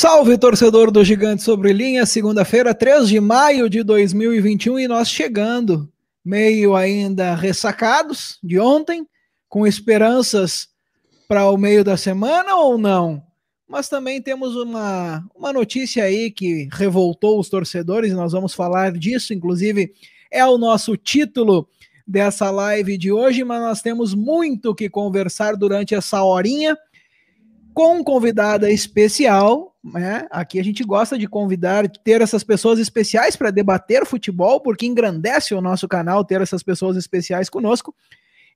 Salve, torcedor do Gigante Sobre Linha, segunda-feira, 3 de maio de 2021, e nós chegando, meio ainda ressacados de ontem, com esperanças para o meio da semana ou não? Mas também temos uma, uma notícia aí que revoltou os torcedores, nós vamos falar disso, inclusive é o nosso título dessa live de hoje, mas nós temos muito que conversar durante essa horinha com convidada especial, né? Aqui a gente gosta de convidar, ter essas pessoas especiais para debater futebol, porque engrandece o nosso canal ter essas pessoas especiais conosco.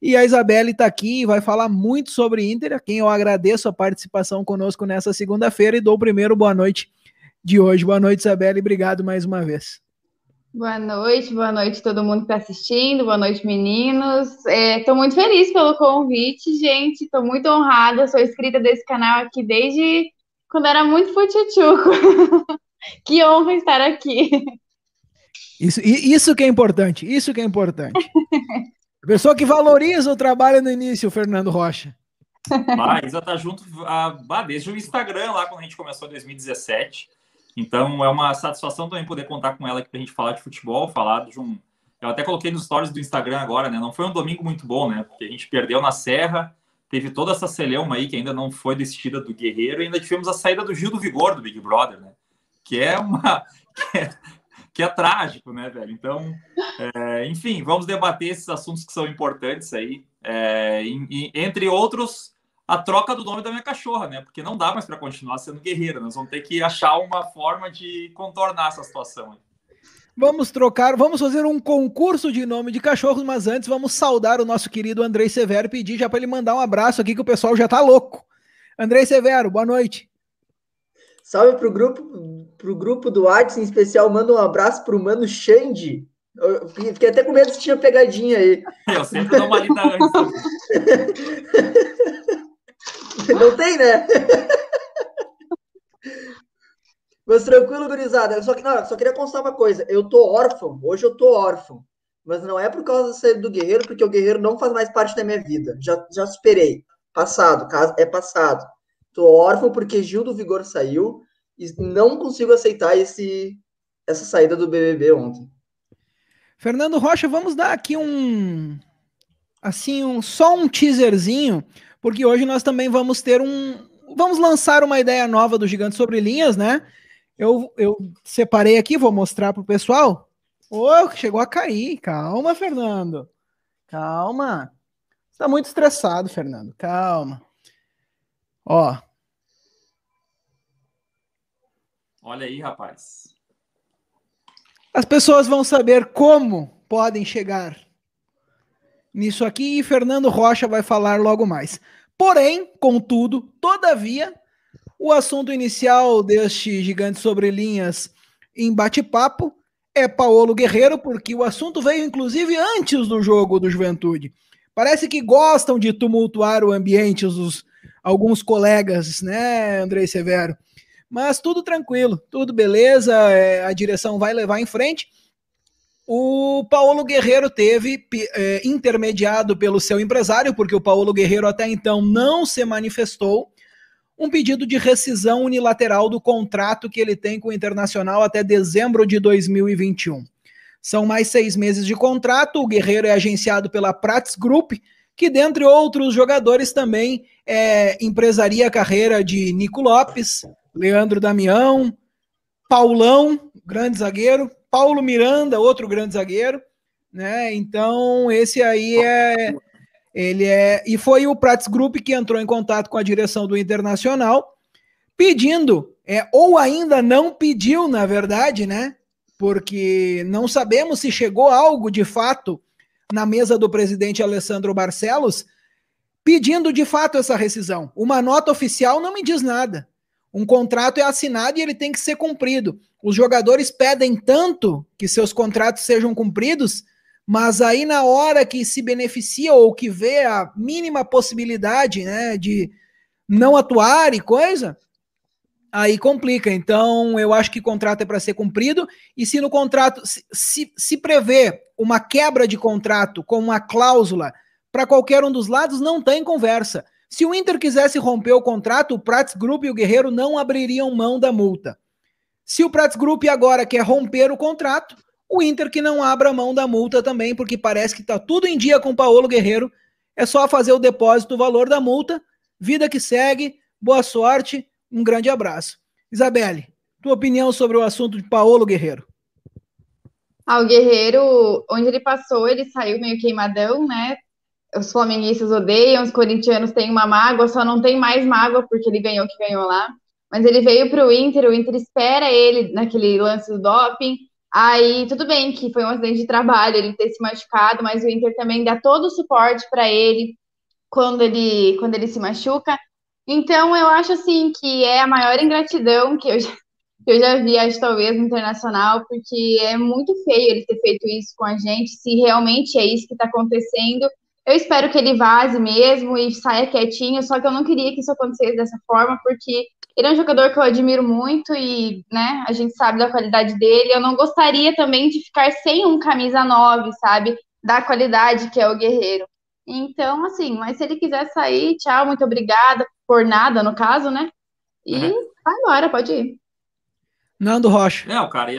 E a Isabelle está aqui e vai falar muito sobre Inter, a quem eu agradeço a participação conosco nessa segunda-feira e dou o primeiro boa noite de hoje. Boa noite, Isabelle, obrigado mais uma vez. Boa noite, boa noite todo mundo que está assistindo, boa noite meninos. Estou é, muito feliz pelo convite, gente. Estou muito honrada, sou inscrita desse canal aqui desde quando era muito futituco. que honra estar aqui. Isso, isso que é importante, isso que é importante. Pessoa que valoriza o trabalho no início, Fernando Rocha. Ah, Isa tá junto ah, desde o Instagram, lá quando a gente começou em 2017. Então é uma satisfação também poder contar com ela aqui para a gente falar de futebol, falar de um. Eu até coloquei nos stories do Instagram agora, né? Não foi um domingo muito bom, né? Porque a gente perdeu na Serra, teve toda essa celeuma aí que ainda não foi decidida do Guerreiro, e ainda tivemos a saída do Gil do Vigor do Big Brother, né? Que é uma. Que é, que é trágico, né, velho? Então, é, enfim, vamos debater esses assuntos que são importantes aí. É, entre outros, a troca do nome da minha cachorra, né? Porque não dá mais para continuar sendo guerreira. Nós vamos ter que achar uma forma de contornar essa situação. Vamos trocar, vamos fazer um concurso de nome de cachorros, mas antes vamos saudar o nosso querido Andrei Severo e pedir já para ele mandar um abraço aqui que o pessoal já tá louco. Andrei Severo, boa noite. Salve pro grupo, pro grupo do Arts, em especial, manda um abraço pro mano Xande. Eu fiquei até com medo se tinha pegadinha aí. Eu sempre dou uma lida antes. Não tem, né? Mas tranquilo, gurizada. Eu só, não, só queria constar uma coisa. Eu tô órfão. Hoje eu tô órfão. Mas não é por causa da saída do Guerreiro, porque o Guerreiro não faz mais parte da minha vida. Já, já superei. Passado. É passado. Tô órfão porque Gil do Vigor saiu e não consigo aceitar esse, essa saída do BBB ontem. Fernando Rocha, vamos dar aqui um assim, um, só um teaserzinho porque hoje nós também vamos ter um. Vamos lançar uma ideia nova do Gigante sobre Linhas, né? Eu, eu separei aqui, vou mostrar para o pessoal. Oh, chegou a cair. Calma, Fernando. Calma. Você tá muito estressado, Fernando. Calma. Ó. Olha aí, rapaz. As pessoas vão saber como podem chegar nisso aqui e Fernando Rocha vai falar logo mais. Porém, contudo, todavia, o assunto inicial deste Gigante Sobre Linhas em bate-papo é Paulo Guerreiro, porque o assunto veio inclusive antes do jogo do Juventude. Parece que gostam de tumultuar o ambiente os alguns colegas, né, Andrei Severo? Mas tudo tranquilo, tudo beleza, é, a direção vai levar em frente. O Paulo Guerreiro teve é, intermediado pelo seu empresário, porque o Paulo Guerreiro até então não se manifestou, um pedido de rescisão unilateral do contrato que ele tem com o Internacional até dezembro de 2021. São mais seis meses de contrato. O Guerreiro é agenciado pela Prats Group, que, dentre outros jogadores, também é, empresaria a carreira de Nico Lopes, Leandro Damião, Paulão, grande zagueiro, Paulo Miranda, outro grande zagueiro, né? Então, esse aí é ele é e foi o Prats Group que entrou em contato com a direção do Internacional pedindo, é, ou ainda não pediu, na verdade, né? Porque não sabemos se chegou algo de fato na mesa do presidente Alessandro Barcelos pedindo de fato essa rescisão. Uma nota oficial não me diz nada. Um contrato é assinado e ele tem que ser cumprido. Os jogadores pedem tanto que seus contratos sejam cumpridos, Mas aí na hora que se beneficia ou que vê a mínima possibilidade, né, de não atuar e coisa, aí complica. Então, eu acho que contrato é para ser cumprido, e se no contrato se, se, se prevê uma quebra de contrato com uma cláusula para qualquer um dos lados, não tem conversa. Se o Inter quisesse romper o contrato, o Prats Group e o Guerreiro não abririam mão da multa. Se o Prats Group agora quer romper o contrato, o Inter que não abra mão da multa também, porque parece que está tudo em dia com o Paulo Guerreiro. É só fazer o depósito, o valor da multa, vida que segue, boa sorte um grande abraço. Isabelle, tua opinião sobre o assunto de Paulo Guerreiro? Ah, o Guerreiro, onde ele passou, ele saiu meio queimadão, né? Os flamenguistas odeiam, os corintianos têm uma mágoa, só não tem mais mágoa porque ele ganhou o que ganhou lá. Mas ele veio para o Inter, o Inter espera ele naquele lance do doping. Aí, tudo bem que foi um acidente de trabalho, ele ter se machucado, mas o Inter também dá todo o suporte para ele quando ele quando ele se machuca. Então, eu acho assim que é a maior ingratidão que eu já, que eu já vi, acho talvez, no internacional, porque é muito feio ele ter feito isso com a gente, se realmente é isso que está acontecendo. Eu espero que ele vaze mesmo e saia quietinho, só que eu não queria que isso acontecesse dessa forma, porque ele é um jogador que eu admiro muito e, né, a gente sabe da qualidade dele. Eu não gostaria também de ficar sem um camisa 9, sabe? Da qualidade que é o Guerreiro. Então, assim, mas se ele quiser sair, tchau, muito obrigada, por nada, no caso, né? E uhum. vai embora, pode ir. Nando Rocha. Não, cara,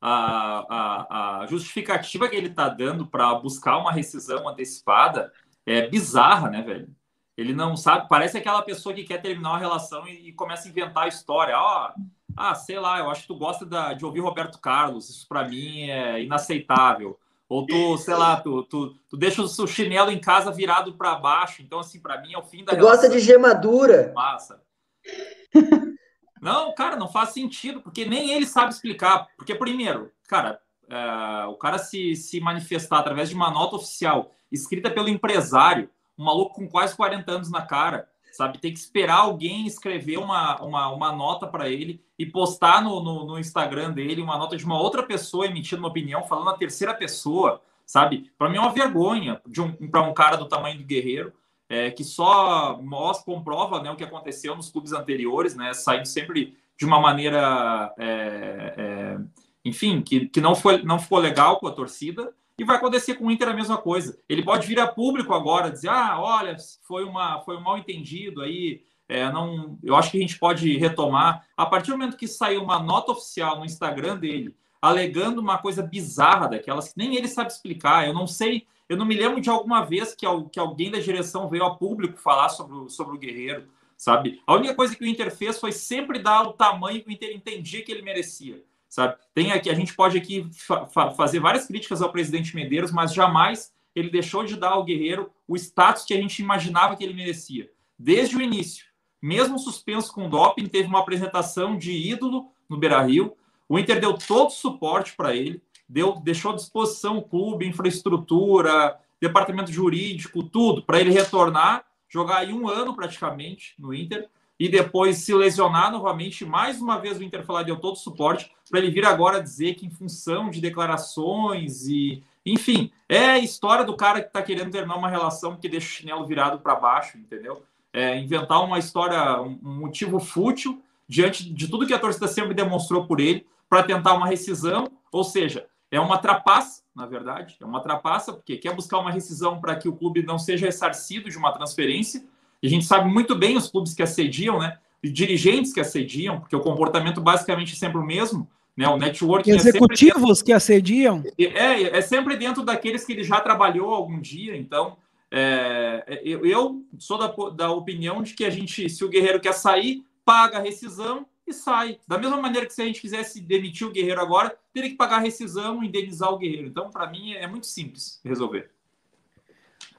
a, a, a justificativa que ele tá dando para buscar uma rescisão antecipada é bizarra, né, velho? Ele não sabe, parece aquela pessoa que quer terminar uma relação e, e começa a inventar a história. Ó, oh, ah, sei lá, eu acho que tu gosta da, de ouvir Roberto Carlos, isso para mim é inaceitável. Ou tu, sei lá, tu, tu, tu deixa o chinelo em casa virado para baixo. Então, assim, para mim é o fim da. Tu gosta de gemadura? Massa. Não, cara, não faz sentido, porque nem ele sabe explicar. Porque, primeiro, cara, é, o cara se, se manifestar através de uma nota oficial escrita pelo empresário, um maluco com quase 40 anos na cara, sabe? Tem que esperar alguém escrever uma, uma, uma nota para ele e postar no, no, no, Instagram dele uma nota de uma outra pessoa emitindo uma opinião, falando na terceira pessoa, sabe? Para mim é uma vergonha um, para um cara do tamanho do Guerreiro, é, que só mostra, comprova né, o que aconteceu nos clubes anteriores, né? Saindo sempre de uma maneira, é, é, enfim, que, que não, foi, não ficou legal com a torcida. E vai acontecer com o Inter a mesma coisa. Ele pode vir a público agora dizer: ah, olha, foi, uma, foi um mal entendido aí. É, não, eu acho que a gente pode retomar. A partir do momento que saiu uma nota oficial no Instagram dele, alegando uma coisa bizarra daquelas que nem ele sabe explicar, eu não sei, eu não me lembro de alguma vez que, que alguém da direção veio ao público falar sobre o, sobre o Guerreiro, sabe? A única coisa que o Inter fez foi sempre dar o tamanho que o Inter entendia que ele merecia sabe? Tem aqui, a gente pode aqui fa fazer várias críticas ao presidente Medeiros, mas jamais ele deixou de dar ao Guerreiro o status que a gente imaginava que ele merecia. Desde o início, mesmo suspenso com doping, teve uma apresentação de ídolo no Beira-Rio. O Inter deu todo o suporte para ele, deu, deixou à disposição o clube, infraestrutura, departamento jurídico, tudo, para ele retornar, jogar aí um ano praticamente no Inter e depois se lesionar novamente. Mais uma vez o Inter falar deu todo o suporte para ele vir agora dizer que em função de declarações e enfim, é a história do cara que está querendo terminar uma relação que deixa o chinelo virado para baixo, entendeu? É, inventar uma história, um motivo fútil diante de tudo que a torcida sempre demonstrou por ele para tentar uma rescisão, ou seja, é uma trapaça, na verdade, é uma trapaça porque quer buscar uma rescisão para que o clube não seja ressarcido de uma transferência, e a gente sabe muito bem os clubes que assediam, né? E dirigentes que assediam, porque o comportamento basicamente é sempre o mesmo. Né? O networking Executivos é que assediam. É, é sempre dentro daqueles que ele já trabalhou algum dia. Então, é, é, eu, eu, sou da, da opinião de que a gente, se o guerreiro quer sair, paga a rescisão e sai. Da mesma maneira que se a gente quisesse demitir o guerreiro agora, teria que pagar a rescisão e indenizar o guerreiro. Então, para mim, é muito simples resolver.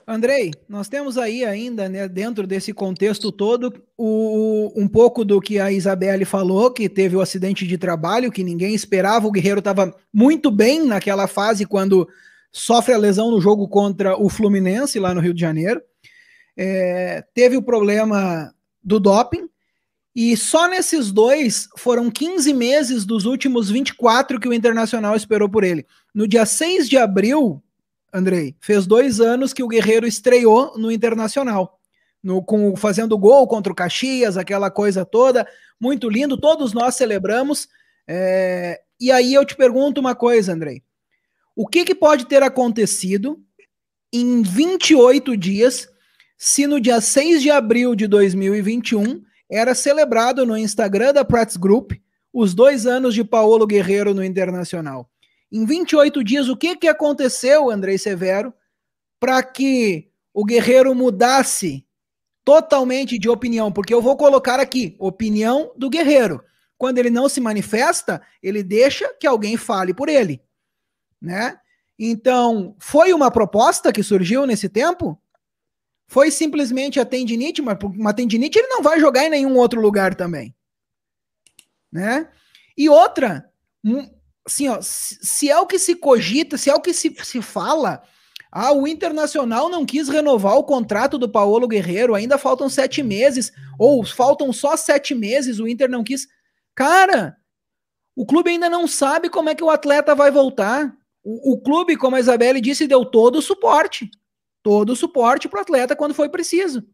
Andrei, nós temos aí ainda, né, dentro desse contexto todo, o, um pouco do que a Isabelle falou, que teve o acidente de trabalho, que ninguém esperava. O Guerreiro estava muito bem naquela fase quando sofre a lesão no jogo contra o Fluminense, lá no Rio de Janeiro. É, teve o problema do doping, e só nesses dois foram 15 meses dos últimos 24 que o Internacional esperou por ele. No dia 6 de abril, Andrei, fez dois anos que o Guerreiro estreou no Internacional. No, com, fazendo gol contra o Caxias, aquela coisa toda, muito lindo, todos nós celebramos. É, e aí eu te pergunto uma coisa, Andrei. O que, que pode ter acontecido em 28 dias se no dia 6 de abril de 2021 era celebrado no Instagram da Prats Group os dois anos de Paulo Guerreiro no Internacional? Em 28 dias, o que, que aconteceu, Andrei Severo, para que o Guerreiro mudasse totalmente de opinião? Porque eu vou colocar aqui, opinião do Guerreiro. Quando ele não se manifesta, ele deixa que alguém fale por ele, né? Então, foi uma proposta que surgiu nesse tempo? Foi simplesmente a tendinite, mas uma tendinite ele não vai jogar em nenhum outro lugar também, né? E outra, assim, ó, se é o que se cogita, se é o que se, se fala, ah, o Internacional não quis renovar o contrato do Paulo Guerreiro, ainda faltam sete meses, ou faltam só sete meses, o Inter não quis. Cara, o clube ainda não sabe como é que o atleta vai voltar. O, o clube, como a Isabelle disse, deu todo o suporte. Todo o suporte para o atleta quando foi preciso.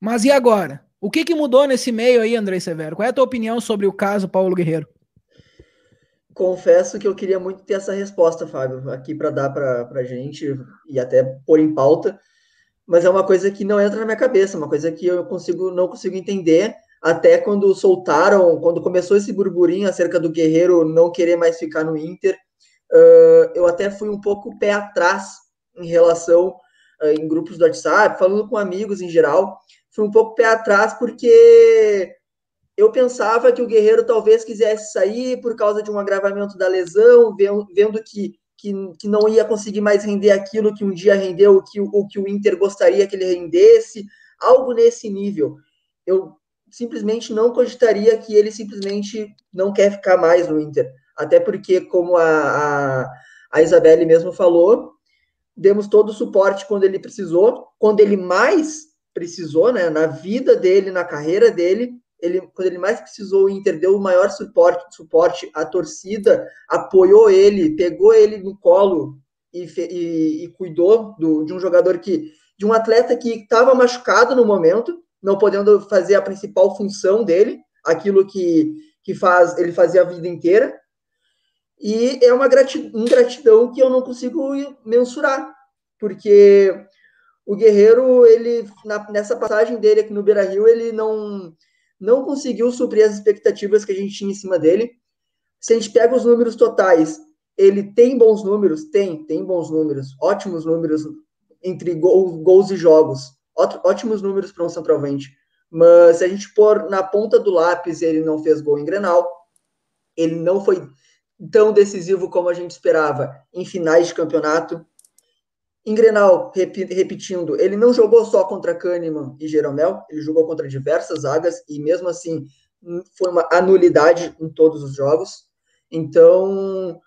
Mas e agora? O que, que mudou nesse meio aí, André Severo? Qual é a tua opinião sobre o caso Paulo Guerreiro? Confesso que eu queria muito ter essa resposta, Fábio, aqui para dar para a gente e até pôr em pauta, mas é uma coisa que não entra na minha cabeça, uma coisa que eu consigo não consigo entender. Até quando soltaram, quando começou esse burburinho acerca do Guerreiro não querer mais ficar no Inter, uh, eu até fui um pouco pé atrás em relação uh, em grupos do WhatsApp, falando com amigos em geral, fui um pouco pé atrás porque eu pensava que o Guerreiro talvez quisesse sair por causa de um agravamento da lesão, vendo que, que, que não ia conseguir mais render aquilo que um dia rendeu, que, o que o Inter gostaria que ele rendesse, algo nesse nível. Eu simplesmente não cogitaria que ele simplesmente não quer ficar mais no Inter. Até porque, como a, a, a Isabelle mesmo falou, demos todo o suporte quando ele precisou, quando ele mais precisou, né, na vida dele, na carreira dele, ele, quando ele mais precisou, o Inter deu o maior suporte, suporte a torcida apoiou ele, pegou ele no colo e, e, e cuidou do, de um jogador que, de um atleta que estava machucado no momento, não podendo fazer a principal função dele, aquilo que, que faz ele fazia a vida inteira. E é uma ingratidão que eu não consigo mensurar, porque o Guerreiro, ele na, nessa passagem dele aqui no Beira Rio, ele não não conseguiu suprir as expectativas que a gente tinha em cima dele. Se a gente pega os números totais, ele tem bons números? Tem, tem bons números, ótimos números entre gols, gols e jogos, ótimos números para um centroavante. Mas se a gente pôr na ponta do lápis, ele não fez gol em Grenal, ele não foi tão decisivo como a gente esperava em finais de campeonato, em Grenal, repetindo, ele não jogou só contra Kahneman e Jeromel, ele jogou contra diversas zagas e mesmo assim hum, foi uma anulidade em todos os jogos. Então,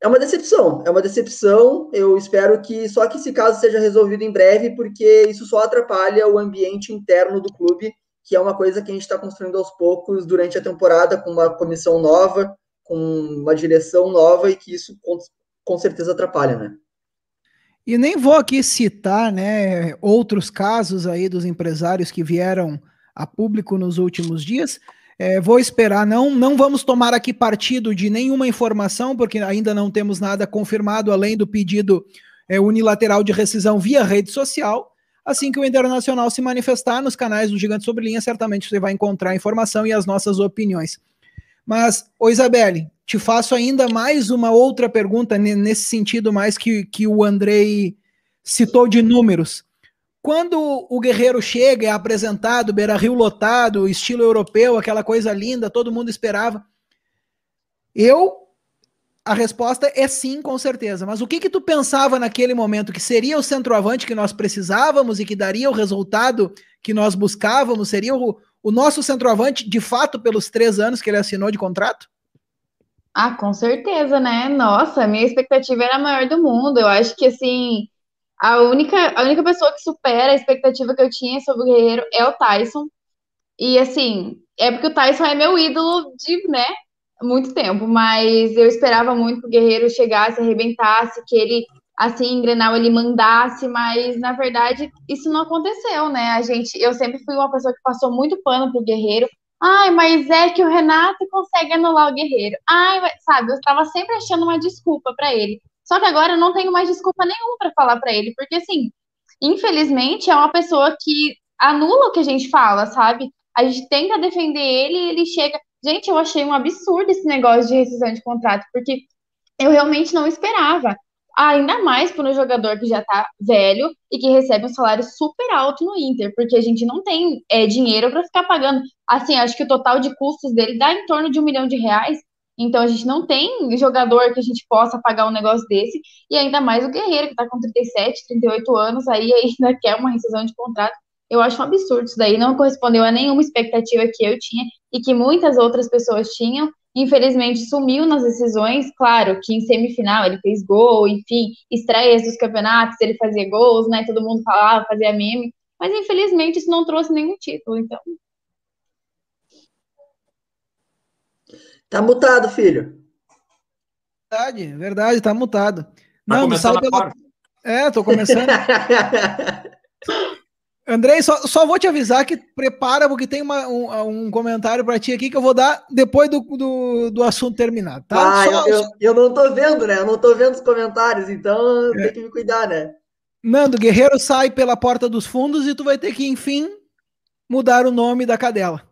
é uma decepção, é uma decepção. Eu espero que só que esse caso seja resolvido em breve, porque isso só atrapalha o ambiente interno do clube, que é uma coisa que a gente está construindo aos poucos durante a temporada, com uma comissão nova, com uma direção nova, e que isso com, com certeza atrapalha, né? E nem vou aqui citar, né, outros casos aí dos empresários que vieram a público nos últimos dias. É, vou esperar, não, não vamos tomar aqui partido de nenhuma informação, porque ainda não temos nada confirmado além do pedido é, unilateral de rescisão via rede social. Assim que o Internacional se manifestar nos canais do Gigante Sobre Linha, certamente você vai encontrar informação e as nossas opiniões. Mas, ô Isabelle, te faço ainda mais uma outra pergunta nesse sentido, mais que, que o Andrei citou de números. Quando o Guerreiro chega, é apresentado, Beira Rio lotado, estilo europeu, aquela coisa linda, todo mundo esperava. Eu, a resposta é sim, com certeza. Mas o que que tu pensava naquele momento? Que seria o centroavante que nós precisávamos e que daria o resultado que nós buscávamos? Seria o, o nosso centroavante, de fato, pelos três anos que ele assinou de contrato? Ah, com certeza, né? Nossa, a minha expectativa era a maior do mundo. Eu acho que, assim, a única, a única pessoa que supera a expectativa que eu tinha sobre o Guerreiro é o Tyson. E, assim, é porque o Tyson é meu ídolo de, né, muito tempo, mas eu esperava muito que o Guerreiro chegasse, arrebentasse, que ele assim, em ele mandasse, mas na verdade isso não aconteceu, né? A gente, eu sempre fui uma pessoa que passou muito pano pro Guerreiro. Ai, mas é que o Renato consegue anular o Guerreiro. Ai, sabe, eu estava sempre achando uma desculpa para ele. Só que agora eu não tenho mais desculpa nenhuma para falar para ele, porque assim, infelizmente é uma pessoa que anula o que a gente fala, sabe? A gente tenta defender ele e ele chega. Gente, eu achei um absurdo esse negócio de rescisão de contrato, porque eu realmente não esperava. Ainda mais para um jogador que já está velho e que recebe um salário super alto no Inter, porque a gente não tem é, dinheiro para ficar pagando. Assim, acho que o total de custos dele dá em torno de um milhão de reais. Então a gente não tem jogador que a gente possa pagar um negócio desse, e ainda mais o Guerreiro, que está com 37, 38 anos, aí ainda quer uma rescisão de contrato. Eu acho um absurdo isso daí, não correspondeu a nenhuma expectativa que eu tinha e que muitas outras pessoas tinham. Infelizmente sumiu nas decisões, claro que em semifinal ele fez gol, enfim, estreias dos campeonatos, ele fazia gols, né? Todo mundo falava, fazia meme, mas infelizmente isso não trouxe nenhum título, então. Tá mutado, filho. Verdade, verdade, tá mutado. Tá não, não sai pela... É, tô começando. Andrei, só, só vou te avisar que prepara, porque tem uma, um, um comentário para ti aqui que eu vou dar depois do, do, do assunto terminar, tá? Ah, só, eu, eu, não tô vendo, né? Eu não tô vendo os comentários, então é. tem que me cuidar, né? Nando, Guerreiro sai pela porta dos fundos e tu vai ter que, enfim, mudar o nome da cadela.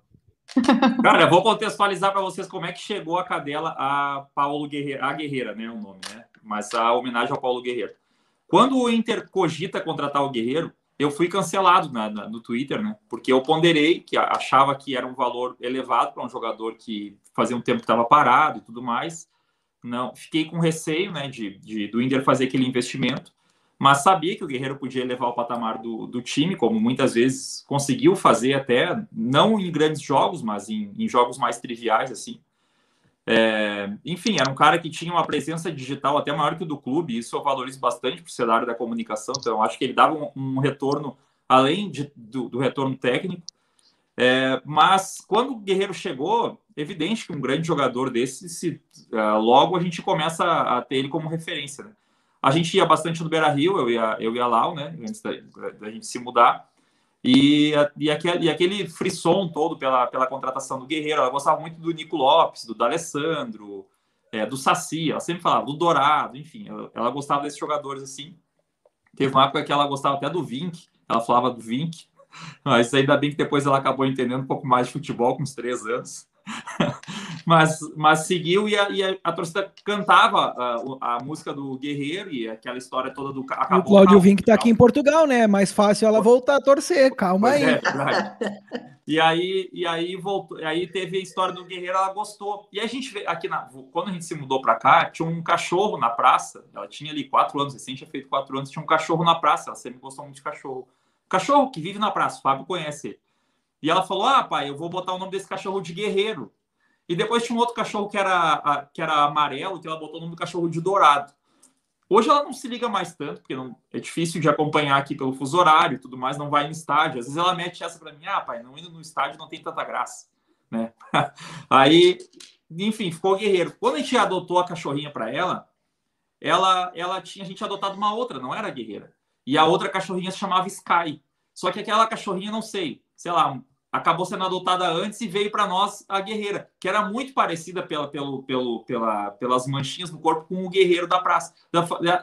Cara, vou contextualizar para vocês como é que chegou a cadela a Paulo Guerreiro, a Guerreira, né? O nome, né? Mas a homenagem ao Paulo Guerreiro. Quando o Inter cogita contratar o Guerreiro, eu fui cancelado na, na, no Twitter, né? Porque eu ponderei que achava que era um valor elevado para um jogador que fazia um tempo que estava parado e tudo mais. Não, fiquei com receio, né, de, de, do Inter fazer aquele investimento, mas sabia que o Guerreiro podia elevar o patamar do, do time, como muitas vezes conseguiu fazer até, não em grandes jogos, mas em, em jogos mais triviais, assim. É, enfim, era um cara que tinha uma presença digital até maior que o do clube, isso eu valorizo bastante para o cenário da comunicação, então acho que ele dava um, um retorno além de, do, do, retorno técnico. É, mas quando o Guerreiro chegou, evidente que um grande jogador desse, se, uh, logo a gente começa a, a ter ele como referência. Né? A gente ia bastante no Beira Rio, eu ia, eu ia lá, né, antes da, da gente se mudar. E, e, aquele, e aquele frisson todo pela, pela contratação do Guerreiro. Ela gostava muito do Nico Lopes, do D'Alessandro, é, do Saci, ela sempre falava do Dourado, enfim, ela, ela, gostava desses jogadores assim. Teve uma época que ela gostava até do Vink, ela falava do Vink, mas ainda bem que depois ela acabou entendendo um pouco mais de futebol com uns três anos. mas, mas seguiu e a, e a, a torcida cantava a, a, música do Guerreiro e aquela história toda do acabou, O Claudio Vink tá aqui em Portugal, né? É mais fácil ela voltar a torcer, calma pois aí. É, e aí, e aí voltou, e aí teve a história do Guerreiro, ela gostou. E a gente vê aqui na, quando a gente se mudou para cá, tinha um cachorro na praça. Ela tinha ali quatro anos, recém tinha feito quatro anos, tinha um cachorro na praça. Ela sempre gostou muito de cachorro. Cachorro que vive na praça, o Fábio conhece ele. E ela falou: Ah, pai, eu vou botar o nome desse cachorro de Guerreiro. E depois tinha um outro cachorro que era, que era amarelo, que ela botou o nome do cachorro de Dourado. Hoje ela não se liga mais tanto, porque não, é difícil de acompanhar aqui pelo fuso horário e tudo mais, não vai no estádio. Às vezes ela mete essa para mim: Ah, pai, não indo no estádio não tem tanta graça. Né? Aí, enfim, ficou guerreiro. Quando a gente adotou a cachorrinha para ela, ela, ela tinha a gente adotado uma outra, não era guerreira. E a outra cachorrinha se chamava Sky. Só que aquela cachorrinha, não sei, sei lá, acabou sendo adotada antes e veio para nós a guerreira, que era muito parecida pela, pelo, pelo, pela, pelas manchinhas no corpo com o guerreiro da praça.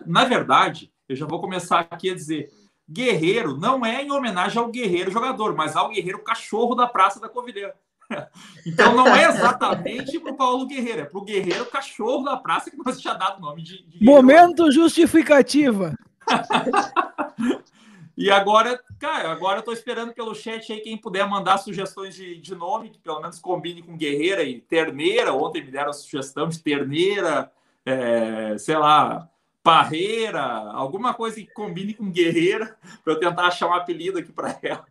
Na verdade, eu já vou começar aqui a dizer. Guerreiro não é em homenagem ao guerreiro jogador, mas ao guerreiro cachorro da Praça da Covilhã. Então não é exatamente para o Paulo Guerreiro, é para o guerreiro cachorro da praça que nós já dado o nome de. de Momento justificativa. E agora, cara, agora eu tô esperando pelo chat aí quem puder mandar sugestões de, de nome, que pelo menos combine com guerreira e terneira. Ontem me deram a sugestão de terneira, é, sei lá, parreira, alguma coisa que combine com guerreira, para eu tentar achar um apelido aqui para ela.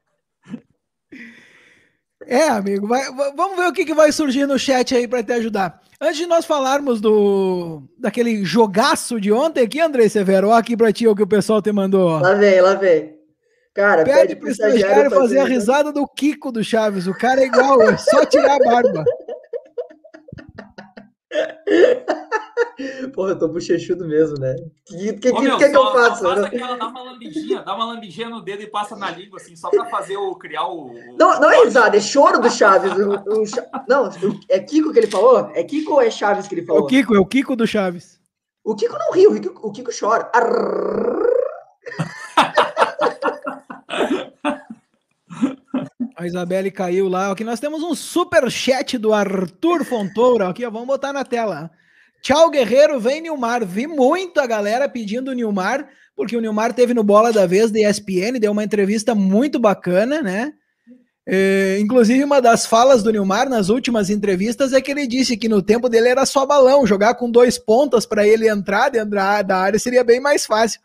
É, amigo, vai, vamos ver o que, que vai surgir no chat aí para te ajudar. Antes de nós falarmos do daquele jogaço de ontem aqui, André Severo, olha aqui para ti o que o pessoal te mandou. Lá vem, lá vem. Cara, pede, pede pro estagiário fazer, fazer a risada do Kiko do Chaves. O cara é igual, é só tirar a barba. Porra, eu tô bochechudo mesmo, né? O que, que, Ô, meu, que, que só- eu faço? só Faz aquela, dá uma lambidinha, dá uma lambidinha no dedo e passa na língua, assim, só pra fazer o. criar o. o- Não, não é risada, é choro do Chaves. O, o Não, é Kiko que ele falou? É Kiko ou é Chaves que ele É falou? o Kiko, é o Kiko do Chaves. O Kiko não ri, o Kiko, o Kiko chora. Arrrr. A Isabelle caiu lá. Aqui nós temos um super chat do Arthur Fontoura. Aqui, ó, vamos botar na tela. Tchau, Guerreiro, vem Nilmar. Vi muito a galera pedindo o Nilmar, porque o Nilmar teve no Bola da Vez da ESPN, deu uma entrevista muito bacana, né? É, inclusive, uma das falas do Nilmar nas últimas entrevistas é que ele disse que no tempo dele era só balão, jogar com dois pontas para ele entrar dentro da área seria bem mais fácil.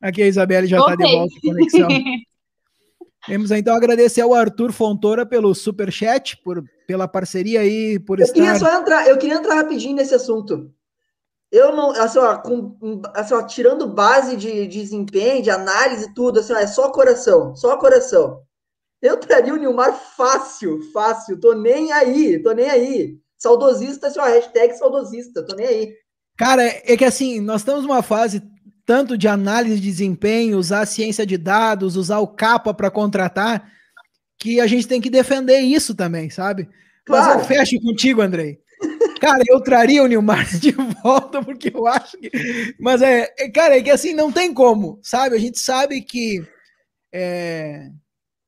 Aqui a Isabelle já está de volta conexão. Temos então agradecer ao Arthur Fontoura pelo super chat, por, pela parceria aí, por Eu queria estar. só entrar, eu queria entrar rapidinho nesse assunto. Eu não, assim, ó, com, assim, ó, tirando base de, de desempenho, de análise e tudo, assim, ó, é só coração, só coração. Eu traria o Nilmar fácil, fácil, tô nem aí, tô nem aí. Saudosista, assim, ó, hashtag saudosista, tô nem aí. Cara, é que assim, nós estamos numa fase tanto de análise de desempenho, usar a ciência de dados, usar o capa para contratar, que a gente tem que defender isso também, sabe? Mas Claro. eu fecho contigo, Andrei. Cara, eu traria o Nilmar de volta, porque eu acho que. Mas é, é, cara, é que assim, não tem como, sabe? A gente sabe que é,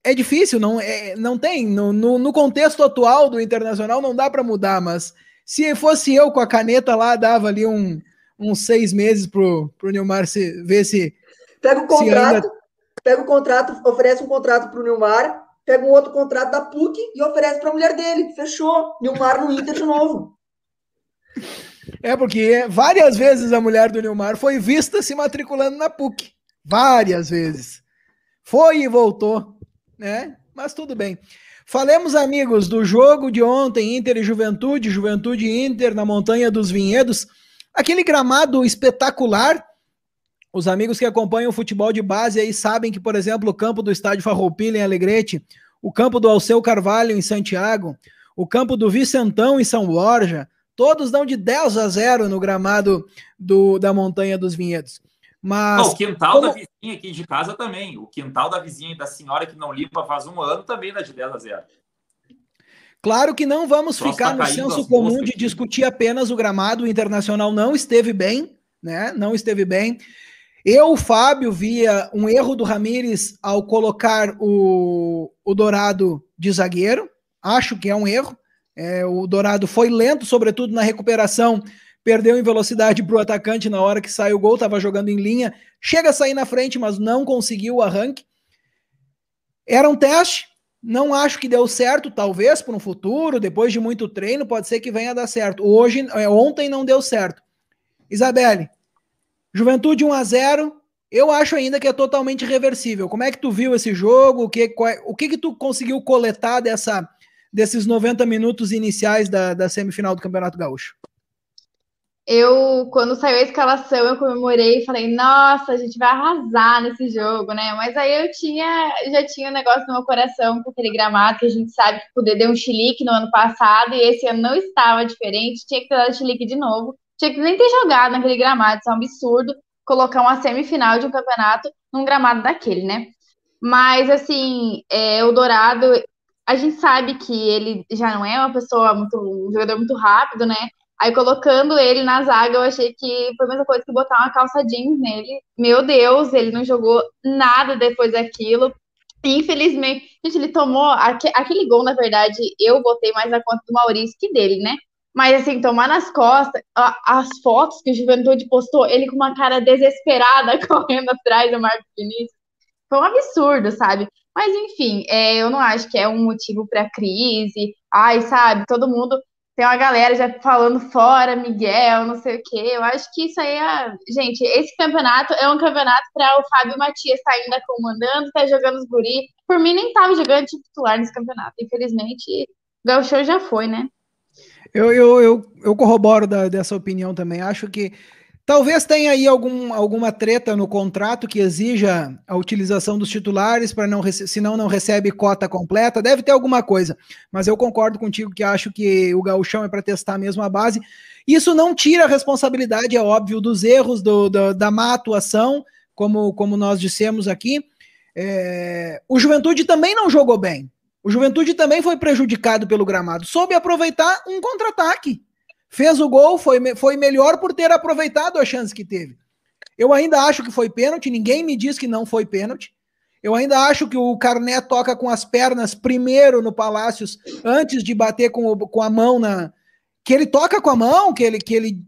é difícil, não, é, não tem. No, no, no contexto atual do internacional não dá para mudar, mas se fosse eu com a caneta lá, dava ali um, uns seis meses pro, pro Nilmar se, ver se. Pega o contrato, pega o contrato, oferece um contrato pro Nilmar, pega um outro contrato da PUC e oferece pra mulher dele. Fechou. Nilmar no Inter de novo. É, porque várias vezes a mulher do Nilmar foi vista se matriculando na PUC. Várias vezes. Foi e voltou, né? Mas tudo bem. Falemos, amigos, do jogo de ontem, Inter e Juventude, Juventude e Inter na Montanha dos Vinhedos. Aquele gramado espetacular. Os amigos que acompanham o futebol de base aí sabem que, por exemplo, o campo do Estádio Farroupilha em Alegrete, o campo do Alceu Carvalho em Santiago, o campo do Vicentão em São Borja, todos dão de 10 a 0 no gramado do, da Montanha dos Vinhedos. Mas Não, o quintal como- da vizinha aqui de casa também. O quintal da vizinha e da senhora que não limpa faz um ano também dá de 10 a 0. Claro que não vamos ficar no senso comum moscas de discutir apenas o gramado. O Internacional não esteve bem, né? Não esteve bem. Eu, Fábio, via um erro do Ramires ao colocar o, o Dourado de zagueiro. Acho que é um erro. É, o Dourado foi lento, sobretudo na recuperação. Perdeu em velocidade para o atacante na hora que saiu o gol, estava jogando em linha. Chega a sair na frente, mas não conseguiu o arranque. Era um teste, não acho que deu certo, talvez para um futuro, depois de muito treino, pode ser que venha a dar certo. Hoje, é, ontem não deu certo. Isabelle, Juventude 1 a 0 eu acho ainda que é totalmente reversível. Como é que tu viu esse jogo? O que, qual- o que, que tu conseguiu coletar dessa, desses 90 minutos iniciais da, da semifinal do Campeonato Gaúcho? Eu, quando saiu a escalação, eu comemorei e falei, nossa, a gente vai arrasar nesse jogo, né? Mas aí eu tinha, já tinha um negócio no meu coração com aquele gramado que a gente sabe que poder deu um chilique no ano passado e esse ano não estava diferente, tinha que ter dado chilique de novo, tinha que nem ter jogado naquele gramado, isso é um absurdo colocar uma semifinal de um campeonato num gramado daquele, né? Mas assim, é, o Dourado, a gente sabe que ele já não é uma pessoa muito, um jogador muito rápido, né? Aí colocando ele na zaga, eu achei que foi a mesma coisa que botar uma calça jeans nele. Meu Deus, ele não jogou nada depois daquilo. Infelizmente, gente, ele tomou aque- aquele gol, na verdade, eu botei mais na conta do Maurício que dele, né? Mas assim, tomar nas costas, as fotos que o Juventude postou, ele com uma cara desesperada correndo atrás do Marcos Vinícius. Foi um absurdo, sabe? Mas enfim, é, eu não acho que é um motivo para crise. Ai, sabe, todo mundo tem uma galera já falando fora, Miguel, não sei o quê. Eu acho que isso aí é. Gente, esse campeonato é um campeonato para o Fábio Matias estar ainda comandando, tá jogando os guri. Por mim, nem tava jogando titular nesse campeonato. Infelizmente, o Gauchão já foi, né? Eu, eu, eu, eu corroboro da- dessa opinião também. Acho que talvez tenha aí algum, alguma treta no contrato que exija a utilização dos titulares para não senão não recebe cota completa. Deve ter alguma coisa, mas eu concordo contigo que acho que o gauchão é para testar mesmo a base. Isso não tira a responsabilidade, é óbvio, dos erros do, do, da má atuação, como, como nós dissemos aqui. É, o Juventude também não jogou bem. O Juventude também foi prejudicado pelo gramado. Soube aproveitar um contra-ataque. Fez o gol, foi, foi melhor por ter aproveitado a chance que teve. Eu ainda acho que foi pênalti, ninguém me diz que não foi pênalti. Eu ainda acho que o Carné toca com as pernas primeiro no Palácios, antes de bater com, o, com a mão na. Que ele toca com a mão, que ele, que ele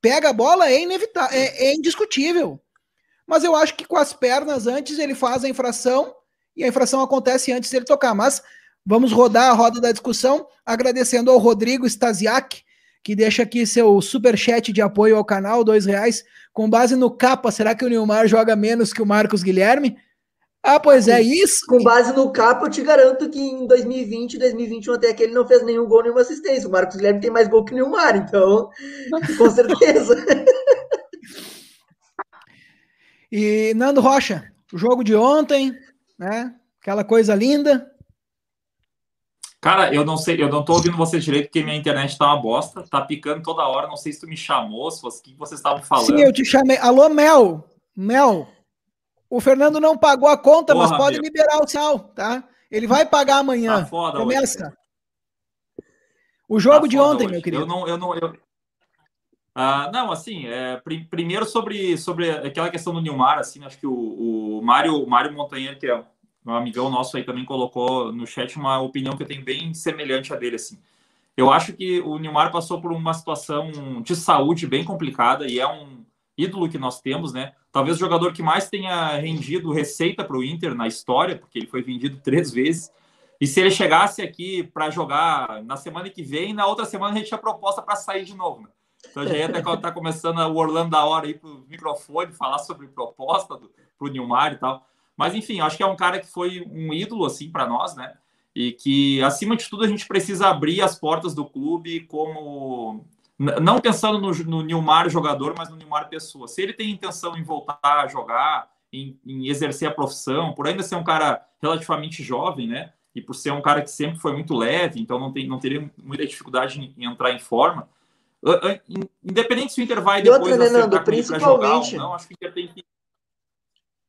pega a bola, é inevitável, é, é indiscutível. Mas eu acho que com as pernas antes ele faz a infração e a infração acontece antes dele tocar. Mas vamos rodar a roda da discussão, agradecendo ao Rodrigo Stasiak, que deixa aqui seu super chat de apoio ao canal, dois reais, com base no capa. Será que o Nilmar joga menos que o Marcos Guilherme? Ah, pois é isso. Com base no capa, eu te garanto que em 2020, 2021 até aqui ele não fez nenhum gol, nenhuma assistência. O Marcos Guilherme tem mais gol que o Nilmar, então, com certeza. e Nando Rocha, o jogo de ontem, né? Aquela coisa linda. Cara, eu não sei, eu não tô ouvindo você direito porque minha internet tá uma bosta, tá picando toda hora, não sei se tu me chamou, se fosse o que vocês estavam falando. Sim, eu te chamei. Alô, Mel. Mel, o Fernando não pagou a conta, Porra, mas pode meu. liberar o sinal, tá? Ele vai pagar amanhã. Tá foda Começa. Hoje. O jogo tá de ontem, hoje. meu querido. Eu não, eu não, eu... Ah, não, assim, é, pr primeiro sobre, sobre aquela questão do Nilmar, assim, acho que o, o Mário, o Mário Montanheiro, que é um amigão nosso aí também colocou no chat uma opinião que eu tenho bem semelhante a dele, assim. Eu acho que o Nilmar passou por uma situação de saúde bem complicada e é um ídolo que nós temos, né? Talvez o jogador que mais tenha rendido receita para o Inter na história, porque ele foi vendido três vezes. E se ele chegasse aqui para jogar na semana que vem, na outra semana a gente tinha proposta para sair de novo. Né? Então já ia até estar tá começando o Orlando da hora aí para o microfone, falar sobre proposta para o Nilmar e tal. Mas enfim, acho que é um cara que foi um ídolo assim para nós, né? E que acima de tudo a gente precisa abrir as portas do clube como não pensando no, no Nilmar jogador, mas no Nilmar pessoa. Se ele tem intenção em voltar a jogar, em, em, exercer a profissão, por ainda ser um cara relativamente jovem, né? E por ser um cara que sempre foi muito leve, então não, tem, não teria muita dificuldade em, em entrar em forma. Independente se o Inter vai depois outra, Nando, principalmente, não, acho que o Inter tem que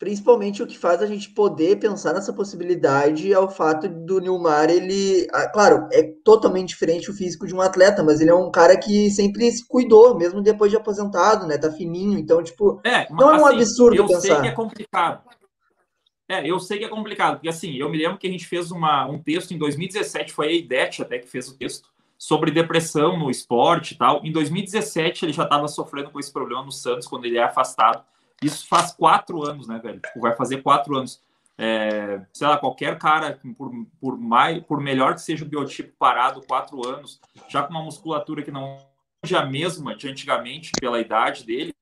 Principalmente o que faz a gente poder pensar nessa possibilidade é o fato do Nilmar, ele, ah, claro, é totalmente diferente o físico de um atleta, mas ele é um cara que sempre se cuidou, mesmo depois de aposentado, né? Tá fininho, então, tipo, é, não é um assim, absurdo eu pensar. Eu sei que é complicado. É, eu sei que é complicado, porque assim, eu me lembro que a gente fez uma, um texto em 2017, foi a Idete até que fez o texto, sobre depressão no esporte e tal. Em 2017 ele já estava sofrendo com esse problema no Santos, quando ele é afastado. Isso faz quatro anos, né, velho? Tipo, vai fazer quatro anos. É, sei lá, qualquer cara, por, por, mais, por melhor que seja o biotipo parado, quatro anos, já com uma musculatura que não é a mesma de antigamente, pela idade dele,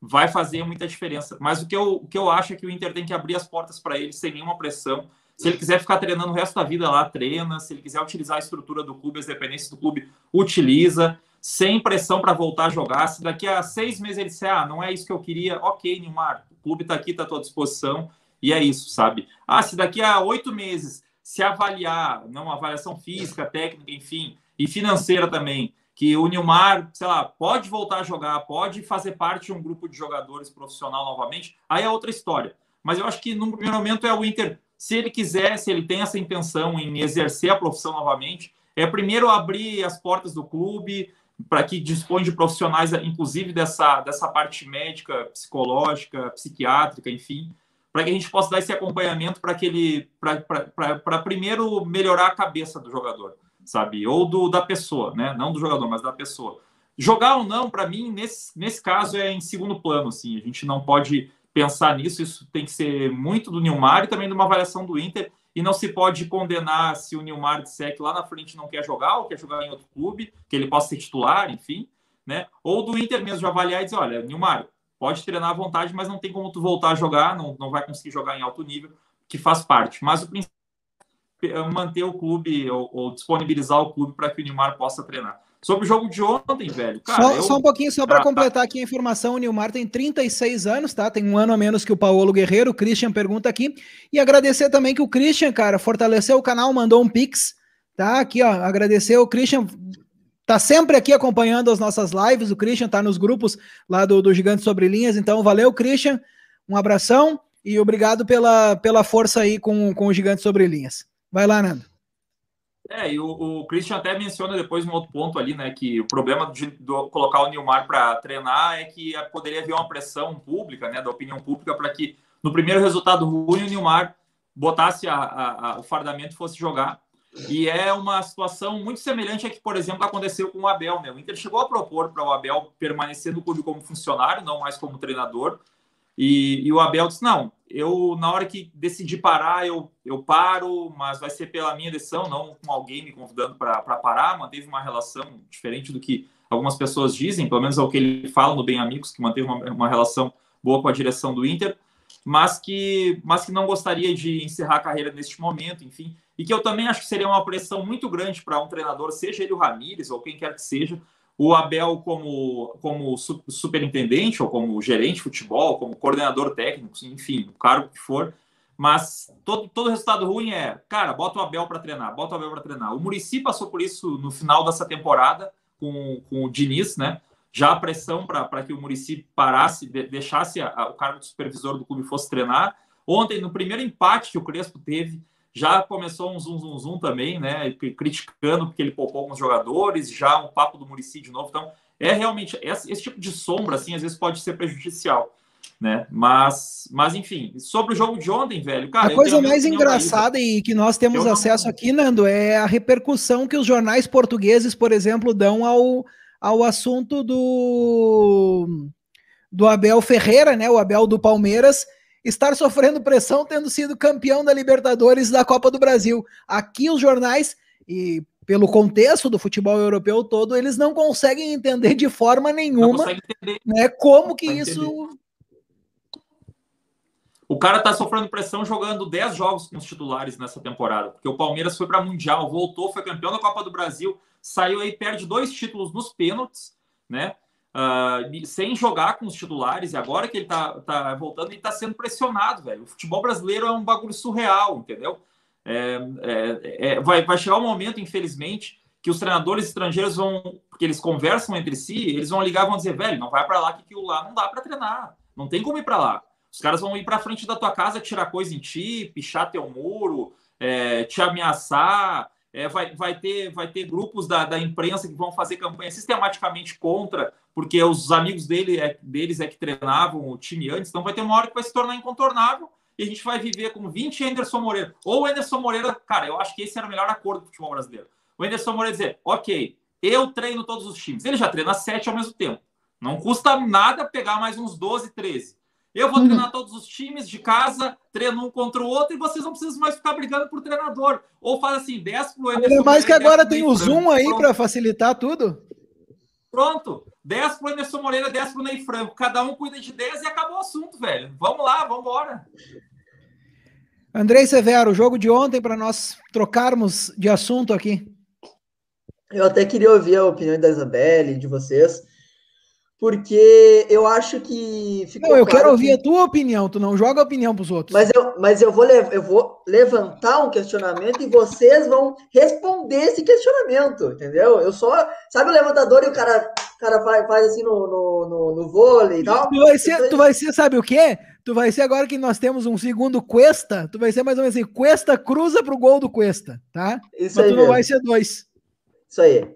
vai fazer muita diferença. Mas o que eu, o que eu acho é que o Inter tem que abrir as portas para ele sem nenhuma pressão. Se ele quiser ficar treinando o resto da vida lá, treina. Se ele quiser utilizar a estrutura do clube, as dependências do clube, utiliza sem pressão para voltar a jogar. Se daqui a seis meses ele disser, ah, não é isso que eu queria, ok, Neymar, o clube está aqui, está à tua disposição, e é isso, sabe? Ah, se daqui a oito meses se avaliar, não avaliação física, técnica, enfim, e financeira também, que o Nilmar, sei lá, pode voltar a jogar, pode fazer parte de um grupo de jogadores profissional novamente, aí é outra história. Mas eu acho que no primeiro momento é o Inter, se ele quiser, se ele tem essa intenção em exercer a profissão novamente, é primeiro abrir as portas do clube, para que dispõe de profissionais, inclusive dessa, dessa parte médica, psicológica, psiquiátrica, enfim, para que a gente possa dar esse acompanhamento para que para primeiro melhorar a cabeça do jogador, sabe? Ou do, da pessoa, né? Não do jogador, mas da pessoa. Jogar ou não, para mim, nesse, nesse caso, é em segundo plano, assim. A gente não pode pensar nisso, isso tem que ser muito do Nilmar e também de uma avaliação do Inter e não se pode condenar se o Nilmar disser que lá na frente não quer jogar ou quer jogar em outro clube, que ele possa ser titular, enfim, né? Ou do Inter mesmo de avaliar e dizer, olha, Nilmar, pode treinar à vontade, mas não tem como tu voltar a jogar, não, não vai conseguir jogar em alto nível, que faz parte. Mas o princípio é manter o clube ou, ou disponibilizar o clube para que o Nilmar possa treinar. Sobre o jogo de ontem, velho. Cara, só, eu... só, um pouquinho, só para ah, completar aqui a informação: o Nilmar tem 36 anos, tá? Tem um ano a menos que o Paulo Guerreiro. O Christian pergunta aqui. E agradecer também que o Christian, cara, fortaleceu o canal, mandou um pix, tá? Aqui, ó. Agradecer o Christian. tá sempre aqui acompanhando as nossas lives. O Christian tá nos grupos lá do, do Gigante Sobre Linhas. Então, valeu, Christian. Um abração e obrigado pela, pela força aí com, com o Gigante Sobre Linhas. Vai lá, Nando. É, e o, o Christian até menciona depois um outro ponto ali, né? Que o problema de, de colocar o Nilmar para treinar é que poderia haver uma pressão pública, né? Da opinião pública, para que no primeiro resultado ruim o Nilmar botasse a, a, a, o fardamento e fosse jogar. E é uma situação muito semelhante a que, por exemplo, aconteceu com o Abel. Né? O Inter chegou a propor para o Abel permanecer no clube como funcionário, não mais como treinador. E, e, o Abel disse: não, eu, na hora que decidi parar, eu, eu paro, mas vai ser pela minha decisão, não com alguém me convidando para parar. Manteve uma relação diferente do que algumas pessoas dizem, pelo menos é o que ele fala no Bem Amigos, que manteve uma, uma relação boa com a direção do Inter, mas que, mas que não gostaria de encerrar a carreira neste momento, enfim. E que eu também acho que seria uma pressão muito grande para um treinador, seja ele o Ramires ou quem quer que seja, o Abel como, como superintendente ou como gerente de futebol, como coordenador técnico, enfim, o cargo que for. Mas todo, todo resultado ruim é, cara, bota o Abel para treinar, bota o Abel para treinar. O Murici passou por isso no final dessa temporada com, com o Diniz, né? Já a pressão para que o Murici parasse, de, deixasse a, a, o cargo de supervisor do clube fosse treinar. Ontem, no primeiro empate que o Crespo teve, já começou um zum, zum, zum também, né? Criticando porque ele poupou alguns jogadores, já um papo do Murici de novo. Então, é realmente esse, esse, tipo de sombra, assim, às vezes pode ser prejudicial, né? Mas, mas enfim, sobre o jogo de ontem, velho, cara. A coisa mais engraçada e que nós temos eu acesso não... aqui, Nando, é a repercussão que os jornais portugueses, por exemplo, dão ao, ao assunto do do Abel Ferreira, né? O Abel do Palmeiras estar sofrendo pressão tendo sido campeão da Libertadores da Copa do Brasil. Aqui os jornais e pelo contexto do futebol europeu todo, eles não conseguem entender de forma nenhuma, né, como que isso o cara tá sofrendo pressão jogando 10 jogos com os titulares nessa temporada, porque o Palmeiras foi para Mundial, voltou, foi campeão da Copa do Brasil, saiu aí, perde dois títulos nos pênaltis, né? Uh, sem jogar com os titulares, e agora que ele tá, tá voltando, ele tá sendo pressionado, velho. O futebol brasileiro é um bagulho surreal, entendeu? É, é, é, vai, vai chegar um momento, infelizmente, que os treinadores estrangeiros vão, porque eles conversam entre si, eles vão ligar e vão dizer, velho, não vai para lá que aquilo lá não dá para treinar, não tem como ir para lá. Os caras vão ir para frente da tua casa, tirar coisa em ti, pichar teu muro, é, te ameaçar, é, vai, vai, ter, vai ter grupos da, da imprensa que vão fazer campanha sistematicamente contra, porque os amigos dele é, deles é que treinavam o time antes, então vai ter uma hora que vai se tornar incontornável e a gente vai viver com 20 Anderson Moreira. Ou o Anderson Moreira, cara, eu acho que esse era o melhor acordo do futebol brasileiro. O Anderson Moreira dizer, ok, eu treino todos os times. Ele já treina sete ao mesmo tempo. Não custa nada pegar mais uns 12, 13. Eu vou uhum. treinar todos os times de casa, treino um contra o outro, e vocês não precisam mais ficar brigando por treinador. Ou faz assim, 10 pro Emerson. Ainda mais que agora tem o Zoom aí para facilitar tudo. Pronto. 10 pro Emerson Moreira, 10 pro Ney Franco. Cada um cuida de 10 e acabou o assunto, velho. Vamos lá, vamos embora. Andrei Severo, o jogo de ontem para nós trocarmos de assunto aqui. Eu até queria ouvir a opinião da Isabelle, de vocês porque eu acho que ficou Não, eu claro quero ouvir que... a tua opinião, tu não joga a opinião para os outros. Mas eu, mas eu vou, eu vou levantar um questionamento e vocês vão responder esse questionamento, entendeu? Eu só, sabe o levantador e o cara, cara faz, faz assim no, no, no, no vôlei e tal? Tu vai, ser, tu vai ser, sabe o quê? Tu vai ser agora que nós temos um segundo Cuesta, tu vai ser mais ou menos assim, Cuesta cruza pro gol do Cuesta, tá? Isso mas aí tu mesmo. não vai ser dois. Isso aí.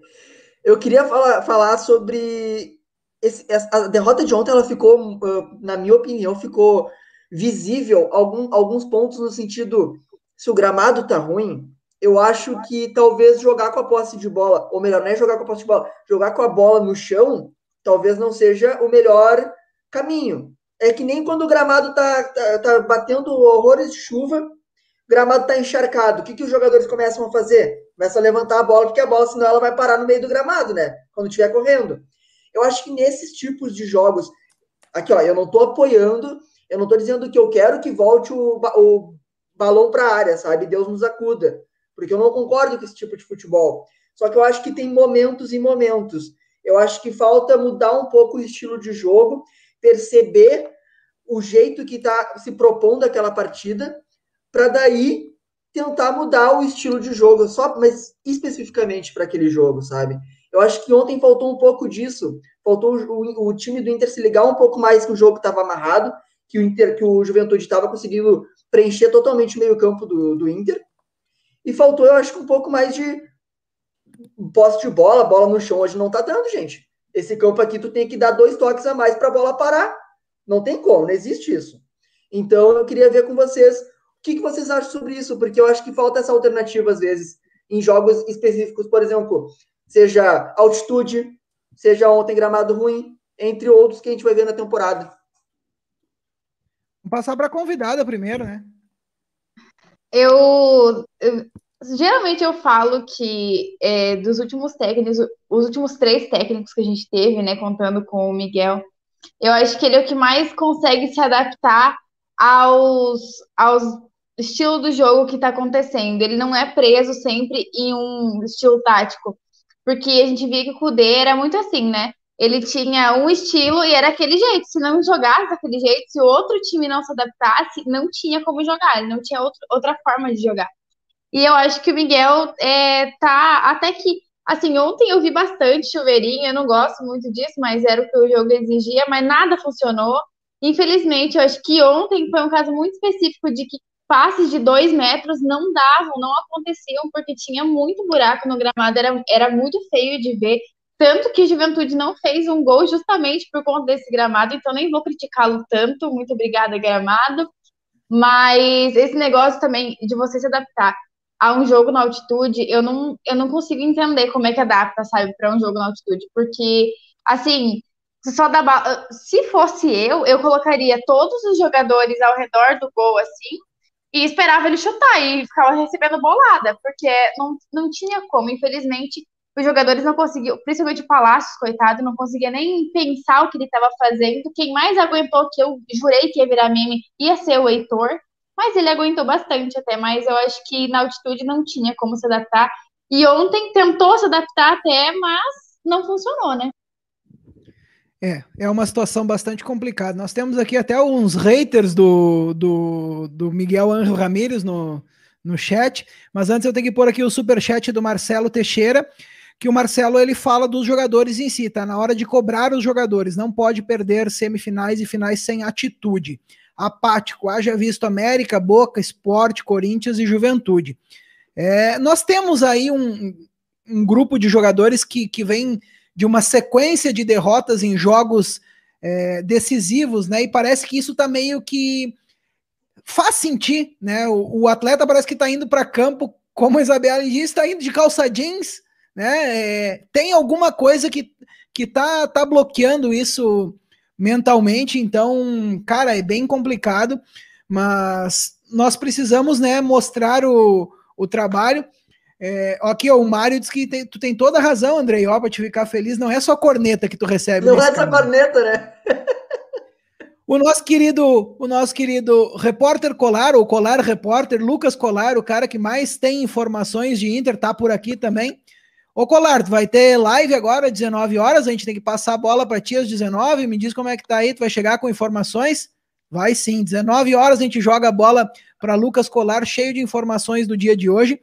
Eu queria falar, falar sobre esse, a derrota de ontem, ela ficou, na minha opinião, ficou visível algum, alguns pontos no sentido, se o gramado tá ruim, eu acho que talvez jogar com a posse de bola, ou melhor, não é jogar com a posse de bola, jogar com a bola no chão, talvez não seja o melhor caminho. É que nem quando o gramado tá, tá, tá batendo horrores de chuva, gramado tá encharcado. O que, que os jogadores começam a fazer? Começam a levantar a bola, porque a bola, senão ela vai parar no meio do gramado, né? Quando estiver correndo. Eu acho que nesses tipos de jogos, aqui, ó, eu não estou apoiando, eu não estou dizendo que eu quero que volte o, o balão para a área, sabe? Deus nos acuda, porque eu não concordo com esse tipo de futebol. Só que eu acho que tem momentos e momentos. Eu acho que falta mudar um pouco o estilo de jogo, perceber o jeito que está se propondo aquela partida, para daí tentar mudar o estilo de jogo, só, mas especificamente para aquele jogo, sabe? Eu acho que ontem faltou um pouco disso. Faltou o, o time do Inter se ligar um pouco mais que o jogo estava amarrado, que o Inter, que o Juventude estava conseguindo preencher totalmente o meio-campo do, do Inter. E faltou, eu acho um pouco mais de posse de bola, bola no chão hoje não tá dando, gente. Esse campo aqui tu tem que dar dois toques a mais para a bola parar. Não tem como, não existe isso. Então eu queria ver com vocês o que, que vocês acham sobre isso, porque eu acho que falta essa alternativa às vezes em jogos específicos, por exemplo, seja altitude, seja ontem gramado ruim, entre outros que a gente vai ver na temporada. Vamos passar para a convidada primeiro, né? Eu, eu, geralmente eu falo que é, dos últimos técnicos, os últimos três técnicos que a gente teve, né, contando com o Miguel, eu acho que ele é o que mais consegue se adaptar aos, aos estilo do jogo que está acontecendo. Ele não é preso sempre em um estilo tático. Porque a gente via que o Kudê era muito assim, né? Ele tinha um estilo e era aquele jeito. Se não jogasse daquele jeito, se o outro time não se adaptasse, não tinha como jogar. Não tinha outro, outra forma de jogar. E eu acho que o Miguel é, tá até que. Assim, ontem eu vi bastante chuveirinho, eu não gosto muito disso, mas era o que o jogo exigia, mas nada funcionou. Infelizmente, eu acho que ontem foi um caso muito específico de que passes de dois metros não davam, não aconteciam, porque tinha muito buraco no gramado, era, era muito feio de ver. Tanto que Juventude não fez um gol justamente por conta desse gramado, então nem vou criticá-lo tanto. Muito obrigada, gramado. Mas esse negócio também de você se adaptar a um jogo na altitude, eu não, eu não consigo entender como é que adapta, sabe, para um jogo na altitude, porque, assim, só dá se fosse eu, eu colocaria todos os jogadores ao redor do gol, assim, e esperava ele chutar e ficava recebendo bolada, porque não, não tinha como. Infelizmente, os jogadores não conseguiam, principalmente o Palácios, coitado, não conseguia nem pensar o que ele estava fazendo. Quem mais aguentou, que eu jurei que ia virar meme, ia ser o Heitor, mas ele aguentou bastante até, mas eu acho que na altitude não tinha como se adaptar. E ontem tentou se adaptar até, mas não funcionou, né? É, é uma situação bastante complicada. Nós temos aqui até uns haters do, do, do Miguel Anjo Ramírez no, no chat, mas antes eu tenho que pôr aqui o super chat do Marcelo Teixeira, que o Marcelo ele fala dos jogadores em si, tá? Na hora de cobrar os jogadores, não pode perder semifinais e finais sem atitude. Apático, haja visto América, Boca, Esporte, Corinthians e Juventude. É, nós temos aí um, um grupo de jogadores que, que vem de uma sequência de derrotas em jogos é, decisivos, né? E parece que isso tá meio que faz sentir, né? O, o atleta parece que está indo para campo, como a Isabela disse, está indo de calça jeans, né? É, tem alguma coisa que, que tá, tá bloqueando isso mentalmente, então, cara, é bem complicado, mas nós precisamos, né, mostrar o, o trabalho. É, aqui, ó, o Mário diz que tem, tu tem toda a razão, Andrei, ó, pra te ficar feliz, não é só corneta que tu recebe. Não é só corneta, né? o nosso querido, o nosso querido repórter Colar, ou Colar Repórter, Lucas Colar, o cara que mais tem informações de Inter, tá por aqui também. Ô Colar, tu vai ter live agora às 19 horas, a gente tem que passar a bola para ti às 19, me diz como é que tá aí, tu vai chegar com informações? Vai sim, 19 horas a gente joga a bola para Lucas Colar, cheio de informações do dia de hoje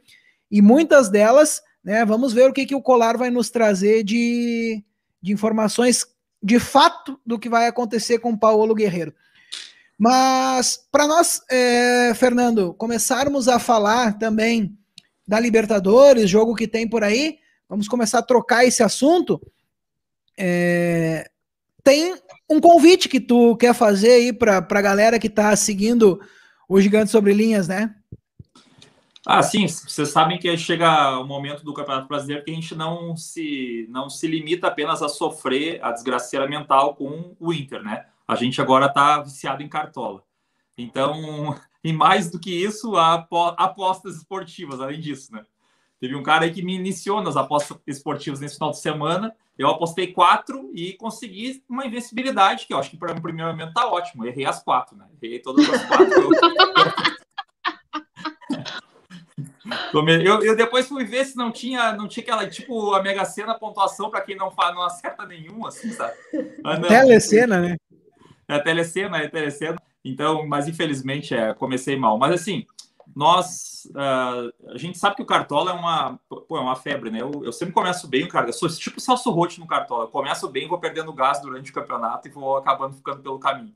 e muitas delas, né, vamos ver o que, que o Colar vai nos trazer de, de informações de fato do que vai acontecer com o Paulo Guerreiro. Mas para nós, é, Fernando, começarmos a falar também da Libertadores, jogo que tem por aí, vamos começar a trocar esse assunto. É, tem um convite que tu quer fazer aí para a galera que está seguindo o Gigante Sobre Linhas, né? Ah, sim, vocês sabem que chega o momento do Campeonato Brasileiro que a gente não se, não se limita apenas a sofrer a desgraceira mental com o Inter, né? A gente agora está viciado em cartola. Então, e mais do que isso, há apostas esportivas, além disso, né? Teve um cara aí que me iniciou nas apostas esportivas nesse final de semana. Eu apostei quatro e consegui uma invencibilidade, que eu acho que para o primeiro momento tá ótimo. errei as quatro, né? Errei todas as quatro. Eu, eu, depois fui ver se não tinha, não tinha aquela, tipo, a Mega Sena pontuação para quem não, não acerta nenhum, assim, sabe? Ah, telecena, né? É telecena, é telecena. Então, mas infelizmente, é, comecei mal. Mas assim, nós, uh, a gente sabe que o Cartola é uma, pô, é uma febre, né? Eu, eu sempre começo bem, cara. Eu sou tipo Celso Rotti no Cartola. Eu começo bem, vou perdendo gás durante o campeonato e vou acabando ficando pelo caminho.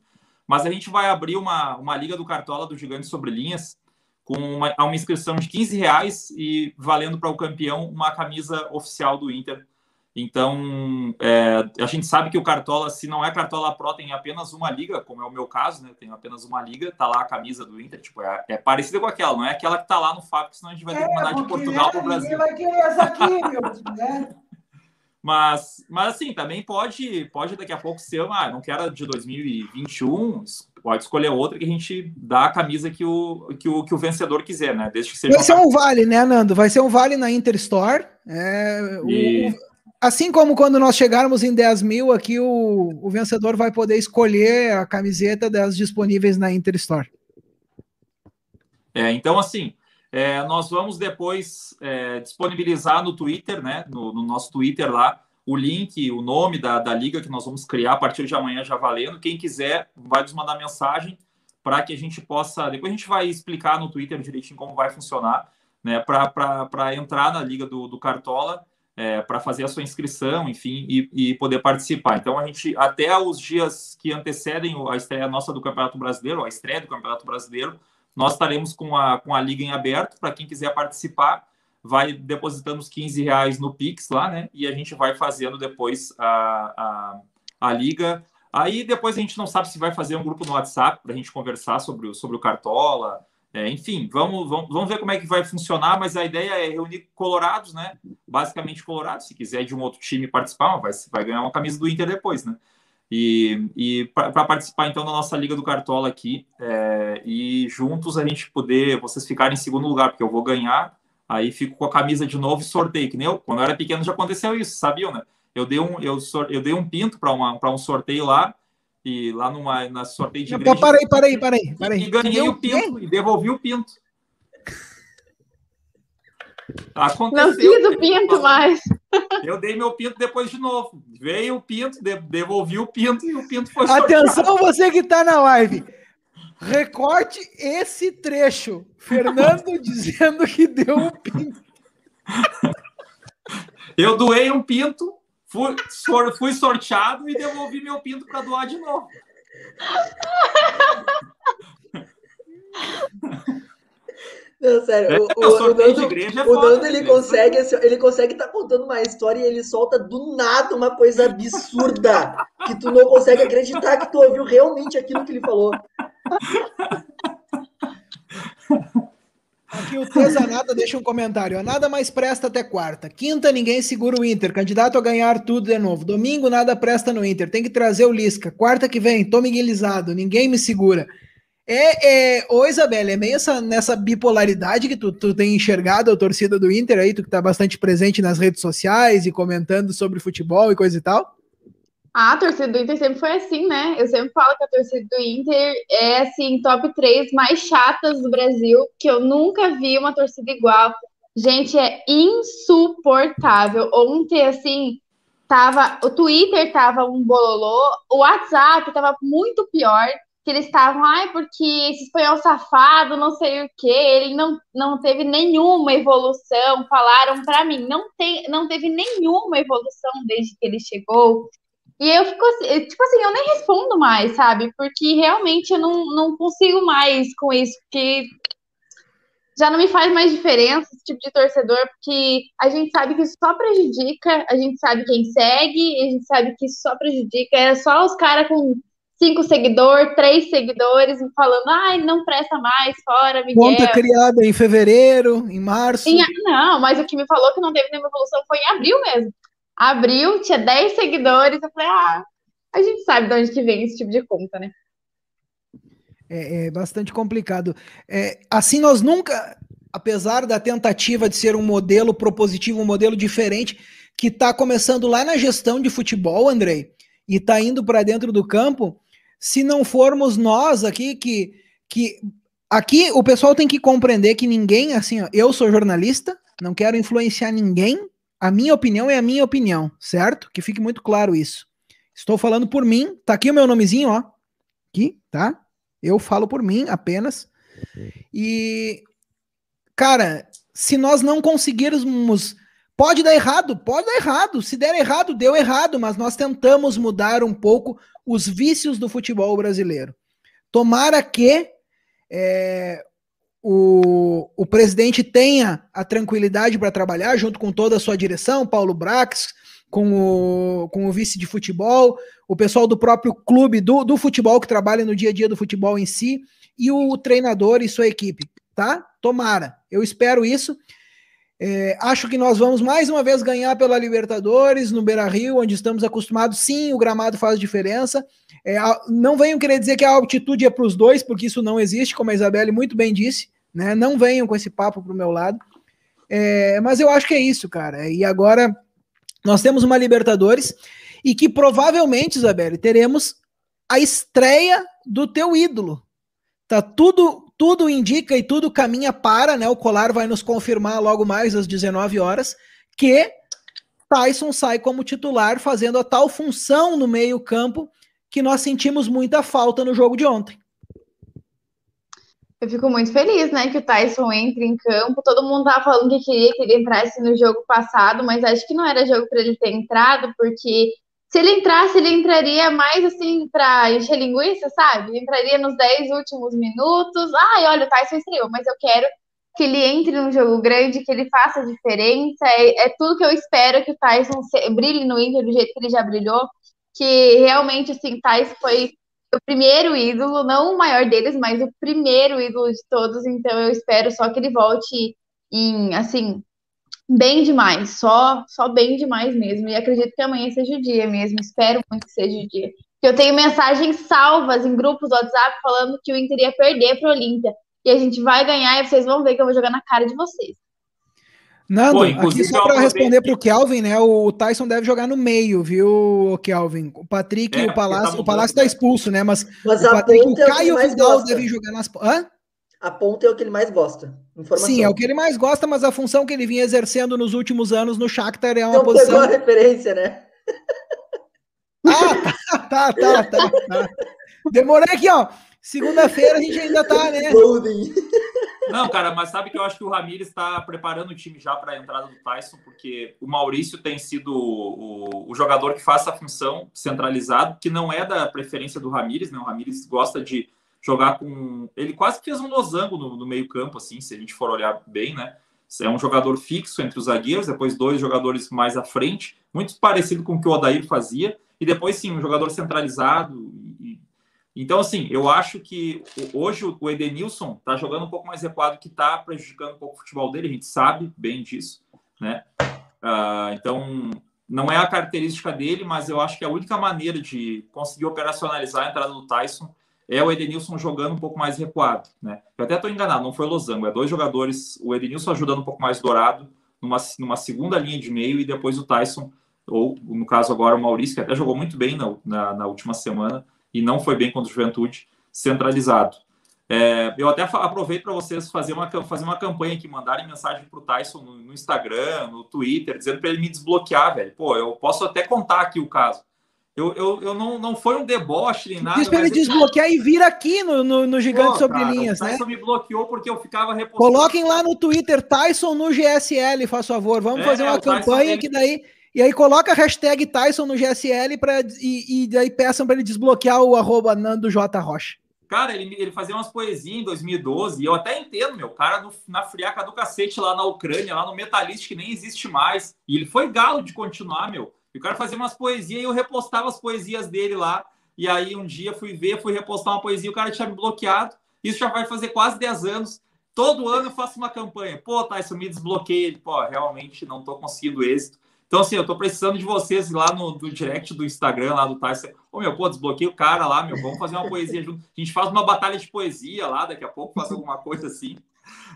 Mas a gente vai abrir uma, uma liga do Cartola do Gigante sobre Linhas com uma, uma inscrição de 15 reais e valendo para o campeão uma camisa oficial do Inter então, é, a gente sabe que o Cartola, se não é Cartola Pro, tem apenas uma liga, como é o meu caso, né? Tem apenas uma liga, tá lá a camisa do Inter, tipo, é, é parecida com aquela, não é aquela que tá lá no FAP, senão a gente vai ter que mandar de Portugal para o Brasil. vai querer essa aqui, meu, né? Mas, mas assim, também pode, pode daqui a pouco ser uma, ah, não quero de 2021, pode escolher outra que a gente dá a camisa que o, que o, que o vencedor quiser, né? Desde que seja. Vai ser um vale, né, Nando? Vai ser um vale na Interstore. É, e... o, Assim como quando nós chegarmos em 10 mil, aqui o, o vencedor vai poder escolher a camiseta das disponíveis na Interstore. É, então, assim, é, nós vamos depois é, disponibilizar no Twitter, né? No, no, nosso Twitter lá, o link, o nome da, da liga que nós vamos criar a partir de amanhã já valendo. Quem quiser, vai nos mandar mensagem para que a gente possa. Depois a gente vai explicar no Twitter direitinho como vai funcionar, né? Para entrar na liga do, do Cartola é, para fazer a sua inscrição, enfim, e, e, poder participar. Então, a gente, até os dias que antecedem a estreia nossa do Campeonato Brasileiro, a estreia do Campeonato Brasileiro, nós estaremos com a, com a liga em aberto. Para quem quiser participar, vai depositando os 15 reais no Pix lá, né? E a gente vai fazendo depois a, a, a liga. Aí depois a gente não sabe se vai fazer um grupo no WhatsApp para a gente conversar sobre, o, sobre o Cartola, é, enfim, vamos, vamos, vamos ver como é que vai funcionar, mas a ideia é reunir colorados, né? Basicamente colorados. Se quiser de um outro time participar, vai, vai ganhar uma camisa do Inter depois, né? E, e para participar então da nossa Liga do Cartola aqui, é, e juntos a gente poder, vocês ficarem em segundo lugar, porque eu vou ganhar, aí fico com a camisa de novo e sorteio, que nem eu, quando eu era pequeno já aconteceu isso, sabiam, né? Eu dei um, eu, eu dei um pinto para um sorteio lá, e lá numa, na sorteio de igreja. Parei, parei, parei, parei. E ganhei o pinto e devolvi o pinto. Aconteceu. Não fiz o pinto mais. Eu dei meu pinto depois de novo. Veio o pinto, devolvi o pinto e o pinto foi Atenção, sorteado. você que está na live. Recorte esse trecho. Fernando dizendo que deu um pinto. Eu doei um pinto Fui, sor, fui sorteado e devolvi meu pinto para doar de novo. Não, sério, é, o, o, o Nando, é o Nando ele, consegue, assim, ele consegue estar tá contando uma história e ele solta do nada uma coisa absurda que tu não consegue acreditar que tu ouviu realmente aquilo que ele falou. Aqui o Tezanata deixa um comentário. Nada mais presta até quarta. Quinta, ninguém segura o Inter. Candidato a ganhar tudo de novo. Domingo, nada presta no Inter. Tem que trazer o Lisca. Quarta que vem, tô miguelizado. Ninguém me segura. É, é, ô Isabela, é meio essa, nessa bipolaridade que tu, tu tem enxergado a torcida do Inter aí, tu que tá bastante presente nas redes sociais e comentando sobre futebol e coisa e tal? Ah, a torcida do Inter sempre foi assim, né? Eu sempre falo que a torcida do Inter é, assim, top 3 mais chatas do Brasil, que eu nunca vi uma torcida igual. Gente, é insuportável. Ontem, assim, tava. O Twitter tava um bololô, o WhatsApp tava muito pior. Que eles estavam, ai, porque esse espanhol safado, não sei o que, ele não, não teve nenhuma evolução. Falaram para mim, não, tem, não teve nenhuma evolução desde que ele chegou e eu fico assim, tipo assim, eu nem respondo mais, sabe? Porque realmente eu não, não consigo mais com isso, porque já não me faz mais diferença esse tipo de torcedor, porque a gente sabe que isso só prejudica, a gente sabe quem segue, a gente sabe que isso só prejudica, é só os caras com cinco seguidores, três seguidores, falando, ai, não presta mais, fora, Miguel. Conta criada em fevereiro, em março. Em, não, mas o que me falou que não teve nenhuma evolução foi em abril mesmo abriu, tinha 10 seguidores. Eu falei, ah, a gente sabe de onde que vem esse tipo de conta, né? É, é bastante complicado. É, assim, nós nunca, apesar da tentativa de ser um modelo propositivo, um modelo diferente, que está começando lá na gestão de futebol, Andrei, e está indo para dentro do campo, se não formos nós aqui que, que aqui o pessoal tem que compreender que ninguém, assim, ó, eu sou jornalista, não quero influenciar ninguém, a minha opinião é a minha opinião, certo? Que fique muito claro isso. Estou falando por mim, tá aqui o meu nomezinho, ó. Aqui, tá? Eu falo por mim apenas. E cara, se nós não conseguirmos Pode dar errado, pode dar errado. Se der errado, deu errado, mas nós tentamos mudar um pouco os vícios do futebol brasileiro. Tomara que é, o, o presidente tenha a tranquilidade para trabalhar junto com toda a sua direção, Paulo Brax, com o, com o vice de futebol, o pessoal do próprio clube do, do futebol que trabalha no dia a dia do futebol em si, e o treinador e sua equipe, tá? Tomara, eu espero isso. É, acho que nós vamos mais uma vez ganhar pela Libertadores no Beira Rio, onde estamos acostumados. Sim, o gramado faz diferença. É, não venham querer dizer que a altitude é para os dois, porque isso não existe, como a Isabelle muito bem disse. Né? Não venham com esse papo para o meu lado. É, mas eu acho que é isso, cara. E agora nós temos uma Libertadores e que provavelmente, Isabelle, teremos a estreia do teu ídolo. Tá tudo tudo indica e tudo caminha para, né? O Colar vai nos confirmar logo mais às 19 horas que Tyson sai como titular, fazendo a tal função no meio-campo que nós sentimos muita falta no jogo de ontem. Eu fico muito feliz, né, que o Tyson entre em campo. Todo mundo tava falando que queria que ele entrasse no jogo passado, mas acho que não era jogo para ele ter entrado, porque se ele entrasse, ele entraria mais assim para encher linguiça, sabe? Ele entraria nos 10 últimos minutos. Ai, olha, o Tyson estreou, mas eu quero que ele entre num jogo grande, que ele faça diferença. É, é tudo que eu espero que o Tyson se, brilhe no Inter do jeito que ele já brilhou. Que realmente, assim, Tyson foi o primeiro ídolo, não o maior deles, mas o primeiro ídolo de todos. Então eu espero só que ele volte em, assim, bem demais, só, só bem demais mesmo. E acredito que amanhã seja o dia mesmo, espero muito que seja o dia. Eu tenho mensagens salvas em grupos do WhatsApp falando que o Inter ia perder para o Olímpia. E a gente vai ganhar e vocês vão ver que eu vou jogar na cara de vocês. Nando, Pô, aqui só para responder para o Kelvin, né? O Tyson deve jogar no meio, viu, Kelvin? O Patrick e é, o Palácio. Tá o Palácio está expulso, né? Mas, Mas o Patrick o é Caio Vidal devem jogar nas. Hã? A ponta é o que ele mais gosta. Informação. Sim, é o que ele mais gosta, mas a função que ele vinha exercendo nos últimos anos no Shakhtar é uma Não posição... Não pegou a referência, né? Ah, tá, tá, tá, tá. Demorei aqui, ó. Segunda-feira a gente ainda tá, né? Não, cara, mas sabe que eu acho que o Ramires está preparando o time já para a entrada do Tyson, porque o Maurício tem sido o, o, jogador que faz essa função centralizado, que não é da preferência do Ramires, né? O Ramires gosta de jogar com. Ele quase fez um losango no, no meio-campo, assim, se a gente for olhar bem, né? É um jogador fixo entre os zagueiros, depois dois jogadores mais à frente, muito parecido com o que o Odair fazia, e depois sim, um jogador centralizado. Então, assim, eu acho que hoje o Edenilson tá jogando um pouco mais recuado, que tá prejudicando um pouco o futebol dele, a gente sabe bem disso, né? Uh, então, não é a característica dele, mas eu acho que a única maneira de conseguir operacionalizar a entrada do Tyson é o Edenilson jogando um pouco mais recuado, né? Eu até estou enganado, não foi Losango, é dois jogadores, o Edenilson ajudando um pouco mais dourado, numa, numa segunda linha de meio, e depois o Tyson, ou no caso agora o Maurício, que até jogou muito bem na, na, na última semana, e não foi bem contra o Juventude, centralizado. É, eu até aproveito para vocês fazer uma, fazer uma campanha aqui, mandarem mensagem para o Tyson no, no, Instagram, no Twitter, dizendo para ele me desbloquear, velho. Pô, eu posso até contar aqui o caso. Eu, eu, eu não, não foi um deboche nem nada. Diz para ele desbloquear e vir aqui no, no, no Gigante Pô, Sobre cara, Linhas, o Tyson né? me bloqueou porque eu ficava repostando. Coloquem lá no Twitter Tyson no GSL, faz favor. Vamos é, fazer uma campanha Tyson, que daí. E aí coloca a hashtag Tyson no GSL pra, e, e daí peçam para ele desbloquear o arroba Nando J. Rocha. Cara, ele, ele fazia umas poesias em 2012, e eu até entendo, meu, cara no, na friaca do cacete lá na Ucrânia, lá no Metalist, que nem existe mais. E ele foi galo de continuar, meu. E o cara fazia umas poesias e eu repostava as poesias dele lá. E aí um dia fui ver, fui repostar uma poesia, o cara tinha me bloqueado. Isso já vai fazer quase 10 anos. Todo ano eu faço uma campanha. Pô, Tyson, me desbloqueei. Ele, pô, realmente não tô conseguindo êxito. Então, assim, eu tô precisando de vocês lá no, no direct do Instagram, lá do Tyson. Ô, meu, pô, desbloqueei o cara lá, meu, vamos fazer uma poesia junto. A gente faz uma batalha de poesia lá, daqui a pouco faço alguma coisa assim.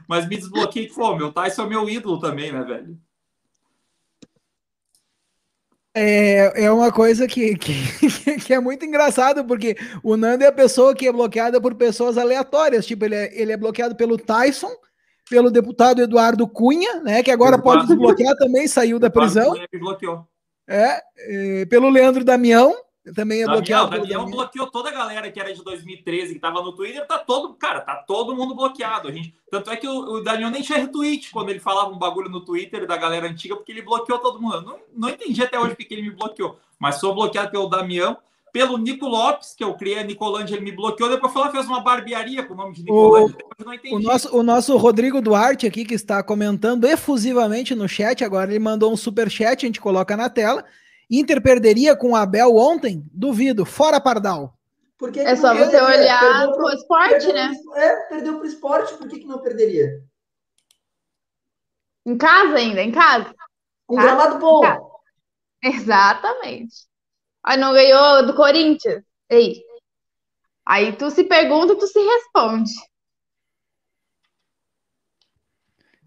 Mas me desbloqueei, pô, meu Tyson é meu ídolo também, né, velho? É, é uma coisa que, que, que, é muito engraçado, porque o Nando é a pessoa que é bloqueada por pessoas aleatórias. Tipo, ele é, ele é bloqueado pelo Tyson, pelo deputado Eduardo Cunha, né? Que agora pode desbloquear também, saiu da prisão. bloqueou. É, é, pelo Leandro Damião, também é Damião, bloqueado. Damião Damião. bloqueou toda a galera que era de 2013, que tava no Twitter, tá todo, cara, tá todo mundo bloqueado. A gente, tanto é que o, o Damião nem tinha retweet quando ele falava um bagulho no Twitter da galera antiga, porque ele bloqueou todo mundo. Eu não, não entendi até hoje porque ele me bloqueou, mas sou bloqueado pelo Damião, pelo Nico Lopes, que eu criei a Nicolândia, ele me bloqueou, depois falou, fez uma barbearia com o nome de Nicolândia, depois eu não entendi. O nosso, o nosso Rodrigo Duarte aqui, que está comentando efusivamente no chat, agora ele mandou um super chat, a gente coloca na tela. Inter perderia com o Abel ontem? Duvido. Fora Pardal. Por que É que só você perderia? olhar Perdeu pro esporte, perdeu né? É, perdeu pro esporte, por que, que não perderia? Em casa ainda, em casa. Com Ah, gramado bom. Exatamente. Aí não ganhou do Corinthians. Ei. Aí tu se pergunta, tu se responde.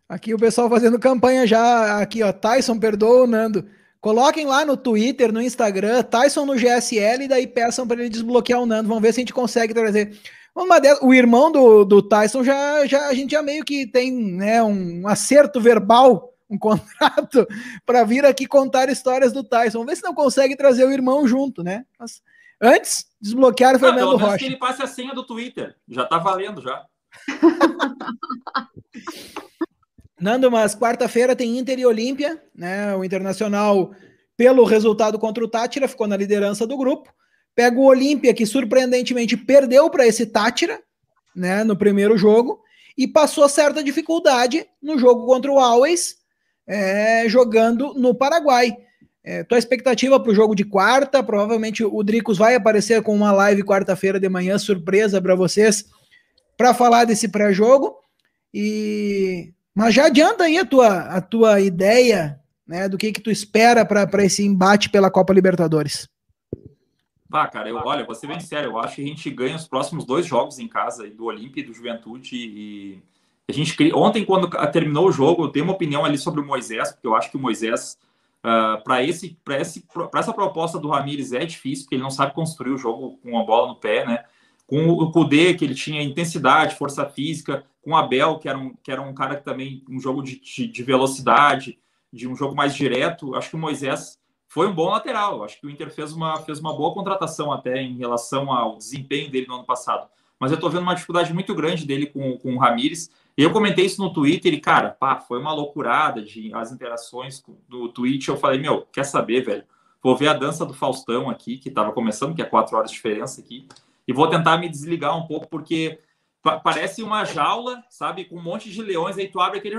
Aqui o pessoal fazendo campanha já. Aqui, ó. Tyson perdoa o Nando. Coloquem lá no Twitter, no Instagram, Tyson no GSL, e daí peçam para ele desbloquear o Nando. Vamos ver se a gente consegue trazer. Uma o irmão do, do Tyson já, já a gente já meio que tem né, um acerto verbal, um contrato para vir aqui contar histórias do Tyson. Vamos ver se não consegue trazer o irmão junto, né? Mas antes, desbloquear o Ah, pelo Fernando menos que Rocha. ele passe a senha do Twitter, já tá valendo já. Nando, mas quarta-feira tem Inter e Olímpia, né? O Internacional, pelo resultado contra o Tátira, ficou na liderança do grupo. Pega o Olímpia, que surpreendentemente perdeu para esse Tátira, né? No primeiro jogo, e passou certa dificuldade no jogo contra o Always, é, jogando no Paraguai. É, tua expectativa para o jogo de quarta? Provavelmente o Dricos vai aparecer com uma live quarta-feira de manhã, surpresa para vocês, para falar desse pré-jogo. E mas já adianta aí a tua, a tua ideia, né, do que que tu espera para esse embate pela Copa Libertadores. Ah, cara, eu, olha, vou ser bem sério, eu acho que a gente ganha os próximos dois jogos em casa, do Olímpia e do Juventude, e a gente cria... Ontem, quando terminou o jogo, eu tenho uma opinião ali sobre o Moisés, porque eu acho que o Moisés, uh, para esse, esse, essa proposta do Ramires é difícil, porque ele não sabe construir o jogo com a bola no pé, né? Com o Kudê, que ele tinha intensidade, força física, com o Abel, que era um, que era um cara que também, um jogo de, de, de velocidade, de um jogo mais direto, acho que o Moisés foi um bom lateral. Acho que o Inter fez uma, fez uma boa contratação até em relação ao desempenho dele no ano passado. Mas eu tô vendo uma dificuldade muito grande dele com, com o Ramires. E eu comentei isso no Twitter e, cara, pá, foi uma loucurada de as interações do tweet. Eu falei, meu, quer saber, velho? Vou ver a dança do Faustão aqui, que estava começando, que é quatro horas de diferença aqui, e vou tentar me desligar um pouco, porque parece uma jaula, sabe, com um monte de leões, aí tu abre aquele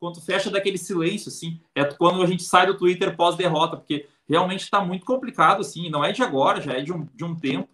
quando fecha daquele silêncio, assim, é quando a gente sai do Twitter pós-derrota, porque realmente está muito complicado, assim, não é de agora, já é de um, de um tempo.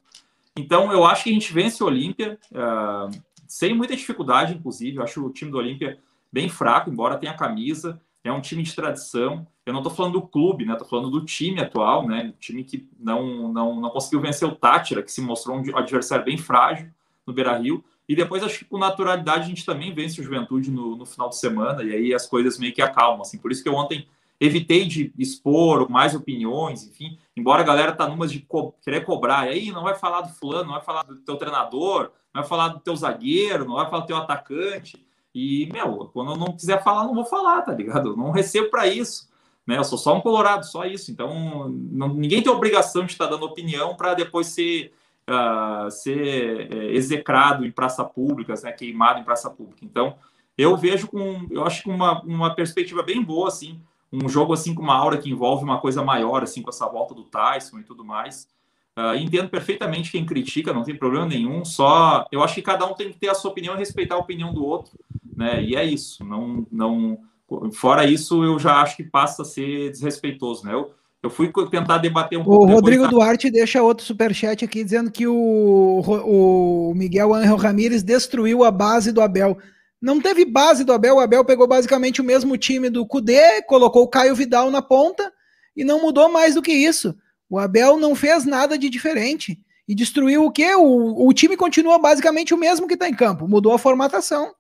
Então, eu acho que a gente vence o Olímpia, uh, sem muita dificuldade, inclusive. Eu acho o time do Olímpia bem fraco, embora tenha camisa, é um time de tradição. Eu não estou falando do clube, né? Estou falando do time atual, né? O time que não, não, não conseguiu vencer o Tátira, que se mostrou um adversário bem frágil no Beira-Rio. E depois, acho que com naturalidade, a gente também vence o Juventude no, no, final de semana, e aí as coisas meio que acalmam. Assim. Por isso que eu ontem evitei de expor mais opiniões, enfim, embora a galera tá numas de co querer cobrar, e aí não vai falar do fulano, não vai falar do teu treinador, vai falar do teu zagueiro, não vai falar do teu atacante. E, meu, quando eu não quiser falar, não vou falar, tá ligado? Eu não recebo para isso. Né? Eu sou só um colorado, só isso. Então, não, ninguém tem obrigação de estar dando opinião para depois ser Uh, ser é, execrado em praça pública, né, queimado em praça pública. Então, eu vejo com, eu acho que uma, uma perspectiva bem boa, assim, um jogo assim com uma aura que envolve uma coisa maior, assim, com essa volta do Tyson e tudo mais. Uh, entendo perfeitamente quem critica, não tem problema nenhum. Só, eu acho que cada um tem que ter a sua opinião e respeitar a opinião do outro, né? E é isso. Não, não. Fora isso, eu já acho que passa a ser desrespeitoso, né? Eu, eu fui tentar debater um pouco. O Rodrigo depois, Duarte deixa outro superchat aqui dizendo que o, o Miguel Ángel Ramírez destruiu a base do Abel. Não teve base do Abel, o Abel pegou basicamente o mesmo time do Cudê, colocou o Caio Vidal na ponta e não mudou mais do que isso. O Abel não fez nada de diferente e destruiu o quê? O, o time continua basicamente o mesmo que está em campo, mudou a formatação.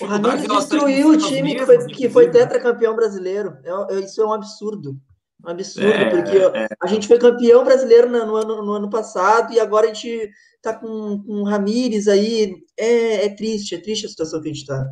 O Ramírez destruiu o time que foi, que foi tetracampeão brasileiro. É, isso é um absurdo. Um absurdo, é, porque é. a gente foi campeão brasileiro no, no, ano, no, ano, passado e agora a gente tá com, com o Ramires aí. É, é, triste, é triste a situação que a gente tá.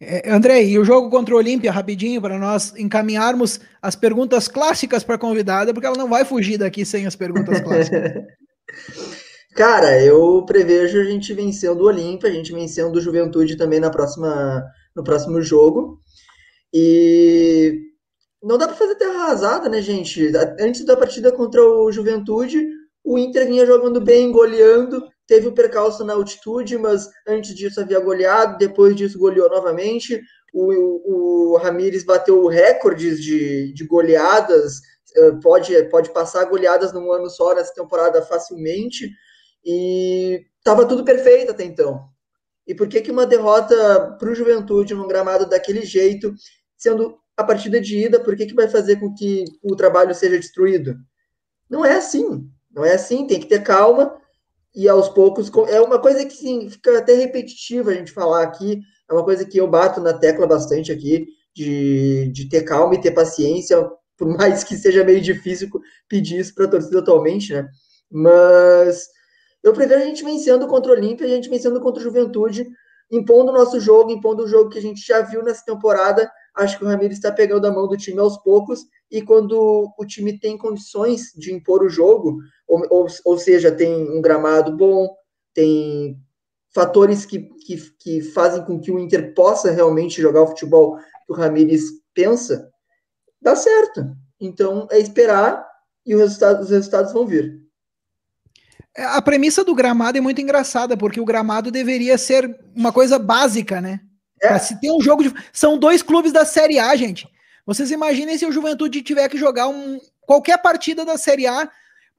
É, André, e o jogo contra o Olímpia, rapidinho, para nós encaminharmos as perguntas clássicas para a convidada, porque ela não vai fugir daqui sem as perguntas clássicas. Cara, eu prevejo a gente vencendo o Olímpia, a gente vencendo o Juventude também na próxima, no próximo jogo. E não dá para fazer terra arrasada, né, gente? Antes da partida contra o Juventude, o Inter vinha jogando bem, goleando, teve o percalço na altitude, mas antes disso havia goleado, depois disso goleou novamente. O, o, o Ramires bateu recordes de, de goleadas, eh, pode, pode passar goleadas num ano só nessa temporada facilmente, e estava tudo perfeito até então. E por que, que uma derrota para o Juventude num gramado daquele jeito, sendo a partida de ida, por que, que vai fazer com que o trabalho seja destruído? Não é assim. Não é assim, tem que ter calma e aos poucos. É uma coisa que sim, fica até repetitiva a gente falar aqui, é uma coisa que eu bato na tecla bastante aqui, de, de ter calma e ter paciência, por mais que seja meio difícil pedir isso para a torcida atualmente, né? Mas eu prefiro a gente vencendo contra o Olímpia, a gente vencendo contra o Juventude, impondo o nosso jogo, impondo o jogo que a gente já viu nessa temporada. Acho que o Ramiro está pegando a mão do time aos poucos, e quando o time tem condições de impor o jogo, ou, ou, ou seja, tem um gramado bom, tem fatores que, que, que fazem com que o Inter possa realmente jogar o futebol que o Ramires pensa, dá certo. Então é esperar e resultado, os resultados vão vir. É, a premissa do gramado é muito engraçada, porque o gramado deveria ser uma coisa básica, né? É. se ter um jogo de. São dois clubes da Série A, gente. Vocês imaginem se o Juventude tiver que jogar um, qualquer partida da Série A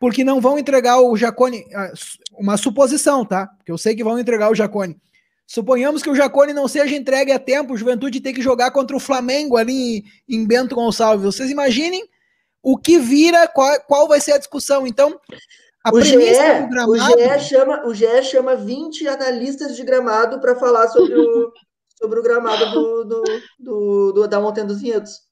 porque não vão entregar o Jacone. Ah, uma suposição, tá? Porque eu sei que vão entregar o Jacone. Suponhamos que o Jacone não seja entregue a tempo, o Juventude tem que jogar contra o Flamengo ali em Bento Gonçalves. Vocês imaginem o que vira, qual, qual vai ser a discussão. Então, a o GE, gramado... o, GE chama, o GE chama 20 analistas de gramado para falar sobre o, sobre o gramado do, do, do, do, da Montanha dos Vinhedos.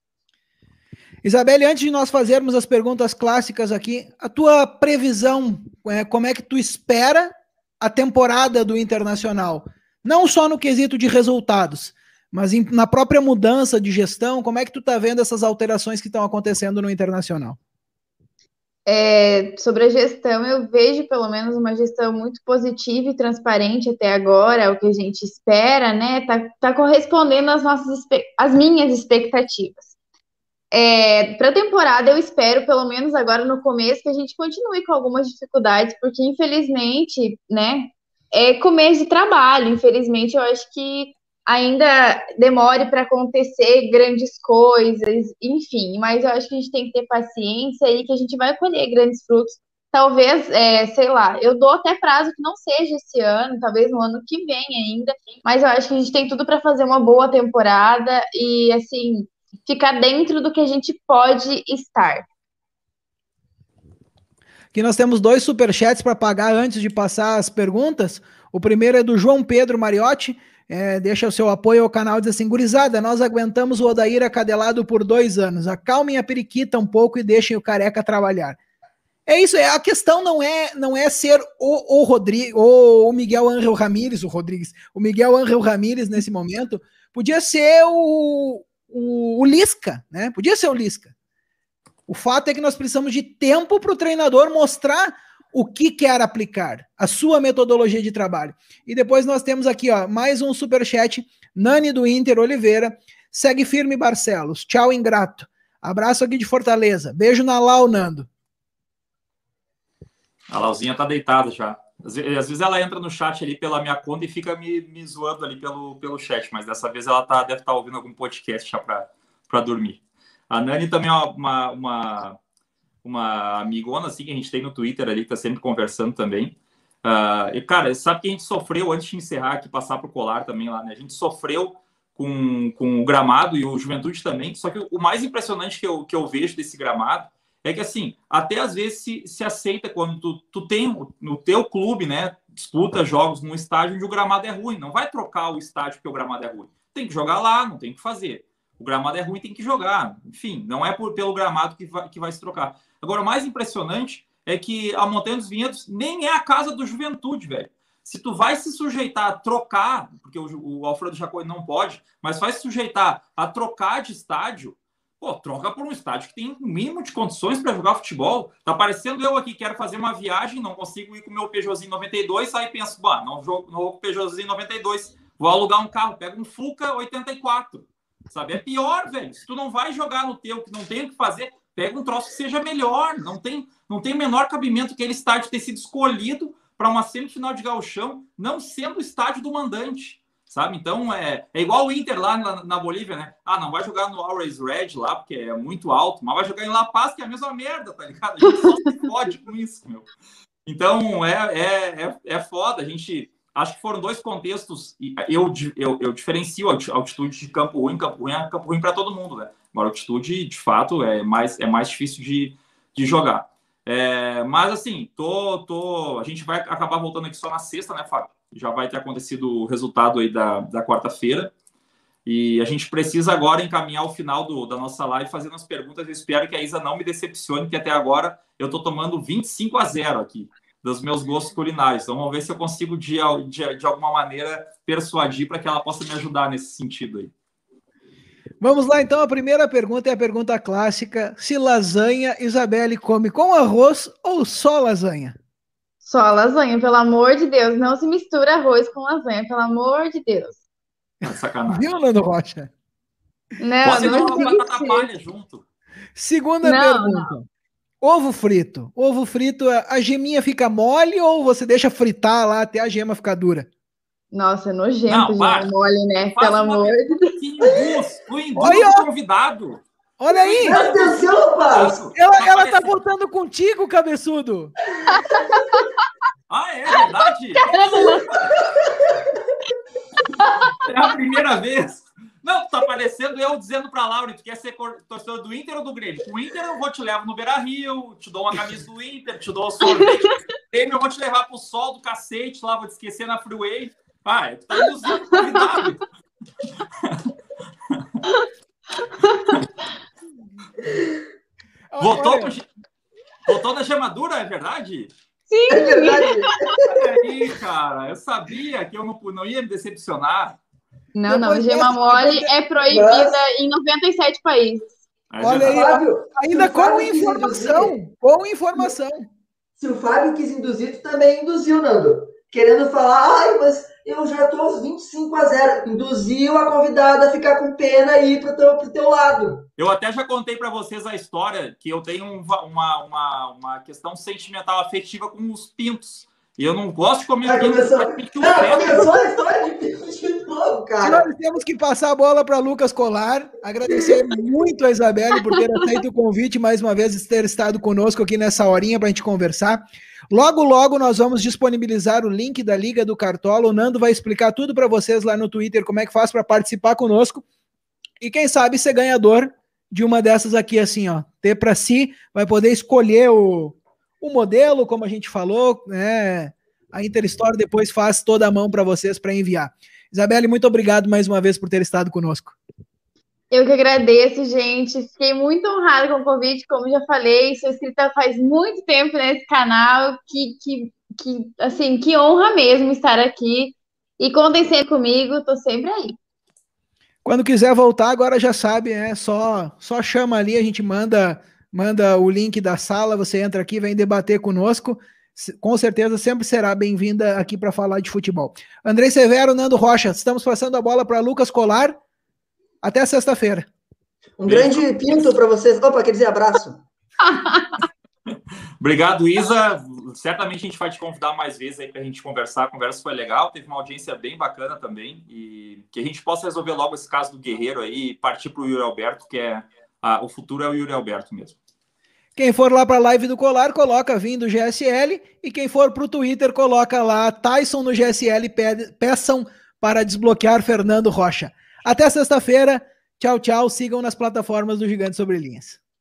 Isabelle, antes de nós fazermos as perguntas clássicas aqui, a tua previsão, é, como é que tu espera a temporada do Internacional? Não só no quesito de resultados, mas em, na própria mudança de gestão, como é que tu está vendo essas alterações que estão acontecendo no Internacional? É, sobre a gestão, eu vejo pelo menos uma gestão muito positiva e transparente até agora, é o que a gente espera, né? Tá, tá correspondendo às nossas às minhas expectativas. É, para a temporada, eu espero, pelo menos agora no começo, que a gente continue com algumas dificuldades, porque infelizmente, né, é começo de trabalho. Infelizmente, eu acho que ainda demore para acontecer grandes coisas, enfim, mas eu acho que a gente tem que ter paciência e que a gente vai colher grandes frutos. Talvez, é, sei lá, eu dou até prazo que não seja esse ano, talvez no ano que vem ainda, mas eu acho que a gente tem tudo para fazer uma boa temporada e, assim, ficar dentro do que a gente pode estar. Aqui nós temos dois superchats para pagar antes de passar as perguntas. O primeiro é do João Pedro Mariotti. É, deixa o seu apoio ao canal, diz assim: gurizada, nós aguentamos o Odair acadelado por dois anos. Acalmem a periquita um pouco e deixem o careca trabalhar. É isso, é, a questão não é não é ser o, o Rodrigo, o, o Miguel Ángel Ramírez, o Rodrigues, o Miguel Ángel Ramírez nesse momento, podia ser o, o, o Lisca, né? Podia ser o Lisca. O fato é que nós precisamos de tempo para o treinador mostrar o que quer aplicar, a sua metodologia de trabalho. E depois nós temos aqui, ó, mais um super chat, Nani do Inter Oliveira, segue firme Barcelos. Tchau, ingrato. Abraço aqui de Fortaleza. Beijo na Lau, Nando. A Lauzinha tá deitada já. Às vezes ela entra no chat ali pela minha conta e fica me, me zoando ali pelo, pelo chat, mas dessa vez ela tá, deve estar tá ouvindo algum podcast já para dormir. A Nani também é uma, uma, uma amigona assim, que a gente tem no Twitter ali, que tá sempre conversando também. Uh, e, cara, sabe que a gente sofreu, antes de encerrar aqui, passar pro colar também lá, né? A gente sofreu com, com o gramado e o Juventude também. Só que o mais impressionante que eu, que eu vejo desse gramado é que assim, até às vezes se, se aceita quando tu, tu tem no teu clube, né, disputa jogos num estádio onde o gramado é ruim, não vai trocar o estádio porque o gramado é ruim. Tem que jogar lá, não tem que fazer. O gramado é ruim, tem que jogar. Enfim, não é por, pelo gramado que vai, que vai se trocar. Agora, o mais impressionante é que a Montanha dos Vinhedos nem é a casa do Juventude, velho. se tu vai se sujeitar a trocar, porque o, o Alfredo Jacoi não pode, mas vai se sujeitar a trocar de estádio, pô, troca por um estádio que tem um mínimo de condições para jogar futebol. Tá parecendo eu aqui, quero fazer uma viagem, não consigo ir com o meu Peugeotzinho 92, aí penso, bah, não jogo, vou com o Peugeotzinho 92, vou alugar um carro, pego um Fuca 84. Sabe? É pior, velho. Se tu não vai jogar no teu, que não tem o que fazer, pega um troço que seja melhor. Não tem, não tem menor cabimento aquele estádio ter sido escolhido para uma semifinal de gauchão, não sendo o estádio do mandante. Sabe? Então é, é igual o Inter lá na, na, Bolívia, né? Ah, não vai jogar no Always Red lá, porque é muito alto, mas vai jogar em La Paz, que é a mesma merda, tá ligado? A gente só se pode com isso, meu. Então é, é, é, é foda. A gente acho que foram dois contextos. Eu, eu, eu diferencio a altitude de campo ruim. Campo ruim é campo ruim para todo mundo, né? Agora, altitude, de fato, é mais, é mais difícil de, de jogar. É, mas, assim, tô, tô, a gente vai acabar voltando aqui só na sexta, né, Fábio? Já vai ter acontecido o resultado aí da, da quarta-feira. E a gente precisa agora encaminhar o final do, da nossa live fazendo as perguntas. Eu espero que a Isa não me decepcione, que até agora eu estou tomando 25 a 0 aqui dos meus gostos culinários. Então, vamos ver se eu consigo, de, de, de alguma maneira, persuadir para que ela possa me ajudar nesse sentido aí. Vamos lá, então. A primeira pergunta é a pergunta clássica: se lasanha Isabelle come com arroz ou só lasanha? Só lasanha, pelo amor de Deus. Não se mistura arroz com lasanha, pelo amor de Deus. É sacanagem. Viu, Nando Rocha? Não, Pode não uma batata palha junto. Segunda não, pergunta. Não. Ovo frito. Ovo frito, a geminha fica mole ou você deixa fritar lá até a gema ficar dura? Nossa, é nojento não, gema mole, né? Pelo amor de Deus. O induz convidado. Olha aí! Atenção, Paz! Ela, ela tá botando contigo, cabeçudo! ah, é verdade? é a primeira vez. Não, tá parecendo eu dizendo pra Laura, tu quer ser torcedor do Inter ou do Grêmio? O Inter eu vou te levar no Beira Rio, te dou uma camisa do Inter, te dou o sorvete. Grêmio eu vou te levar pro sol do cacete lá, vou te esquecer na freeway. Ah, tu tá induzindo convidado. Voltou, com... Voltou na chamadura, é verdade? Sim! É verdade. aí, cara, eu sabia que eu não, não ia me decepcionar. Não, Depois não, gema mole é proibida em 97 países. Olha aí, Fábio, ainda com informação, com informação. Se o Fábio quis induzir, tu também induziu, Nando. Querendo falar, ai, mas eu já tô aos 25 a 0. Induziu a convidada a ficar com pena e ir pro teu, pro teu lado. Eu até já contei para vocês a história que eu tenho uma, uma, uma questão sentimental afetiva com os pintos. E eu não gosto de comer ah, começou... Não, começou a história de de novo, cara. Nós temos que passar a bola para Lucas Colar. Agradecer muito a Isabelle por ter aceito o convite mais uma vez, ter estado conosco aqui nessa horinha para a gente conversar. Logo, logo nós vamos disponibilizar o link da Liga do Cartola. O Nando vai explicar tudo para vocês lá no Twitter como é que faz para participar conosco. E quem sabe ser ganhador de uma dessas aqui, assim, ó. Ter para si, vai poder escolher o, o modelo, como a gente falou, né? A Interstore depois faz toda a mão para vocês para enviar. Isabelle, muito obrigado mais uma vez por ter estado conosco. Eu que agradeço, gente. Fiquei muito honrada com o convite, como já falei, sou inscrita faz muito tempo nesse canal. Que, que, que assim, que honra mesmo estar aqui. E contem sempre comigo, tô sempre aí. Quando quiser voltar, agora já sabe, é só só chama ali, a gente manda manda o link da sala, você entra aqui, vem debater conosco. Com certeza sempre será bem-vinda aqui para falar de futebol. Andrei Severo, Nando Rocha, estamos passando a bola para Lucas Colar. Até sexta-feira. Um grande pinto para vocês. Opa, quer dizer abraço. Obrigado, Isa. Certamente a gente vai te convidar mais vezes aí para a gente conversar. A conversa foi legal, teve uma audiência bem bacana também. E que a gente possa resolver logo esse caso do Guerreiro aí e partir para o Yuri Alberto, que é o futuro é o Yuri Alberto mesmo. Quem for lá para a live do Colar, coloca vindo GSL. E quem for para o Twitter, coloca lá Tyson no GSL. Peçam para desbloquear Fernando Rocha. Até sexta-feira. Tchau, tchau. Sigam nas plataformas do Gigante Sobre Linhas.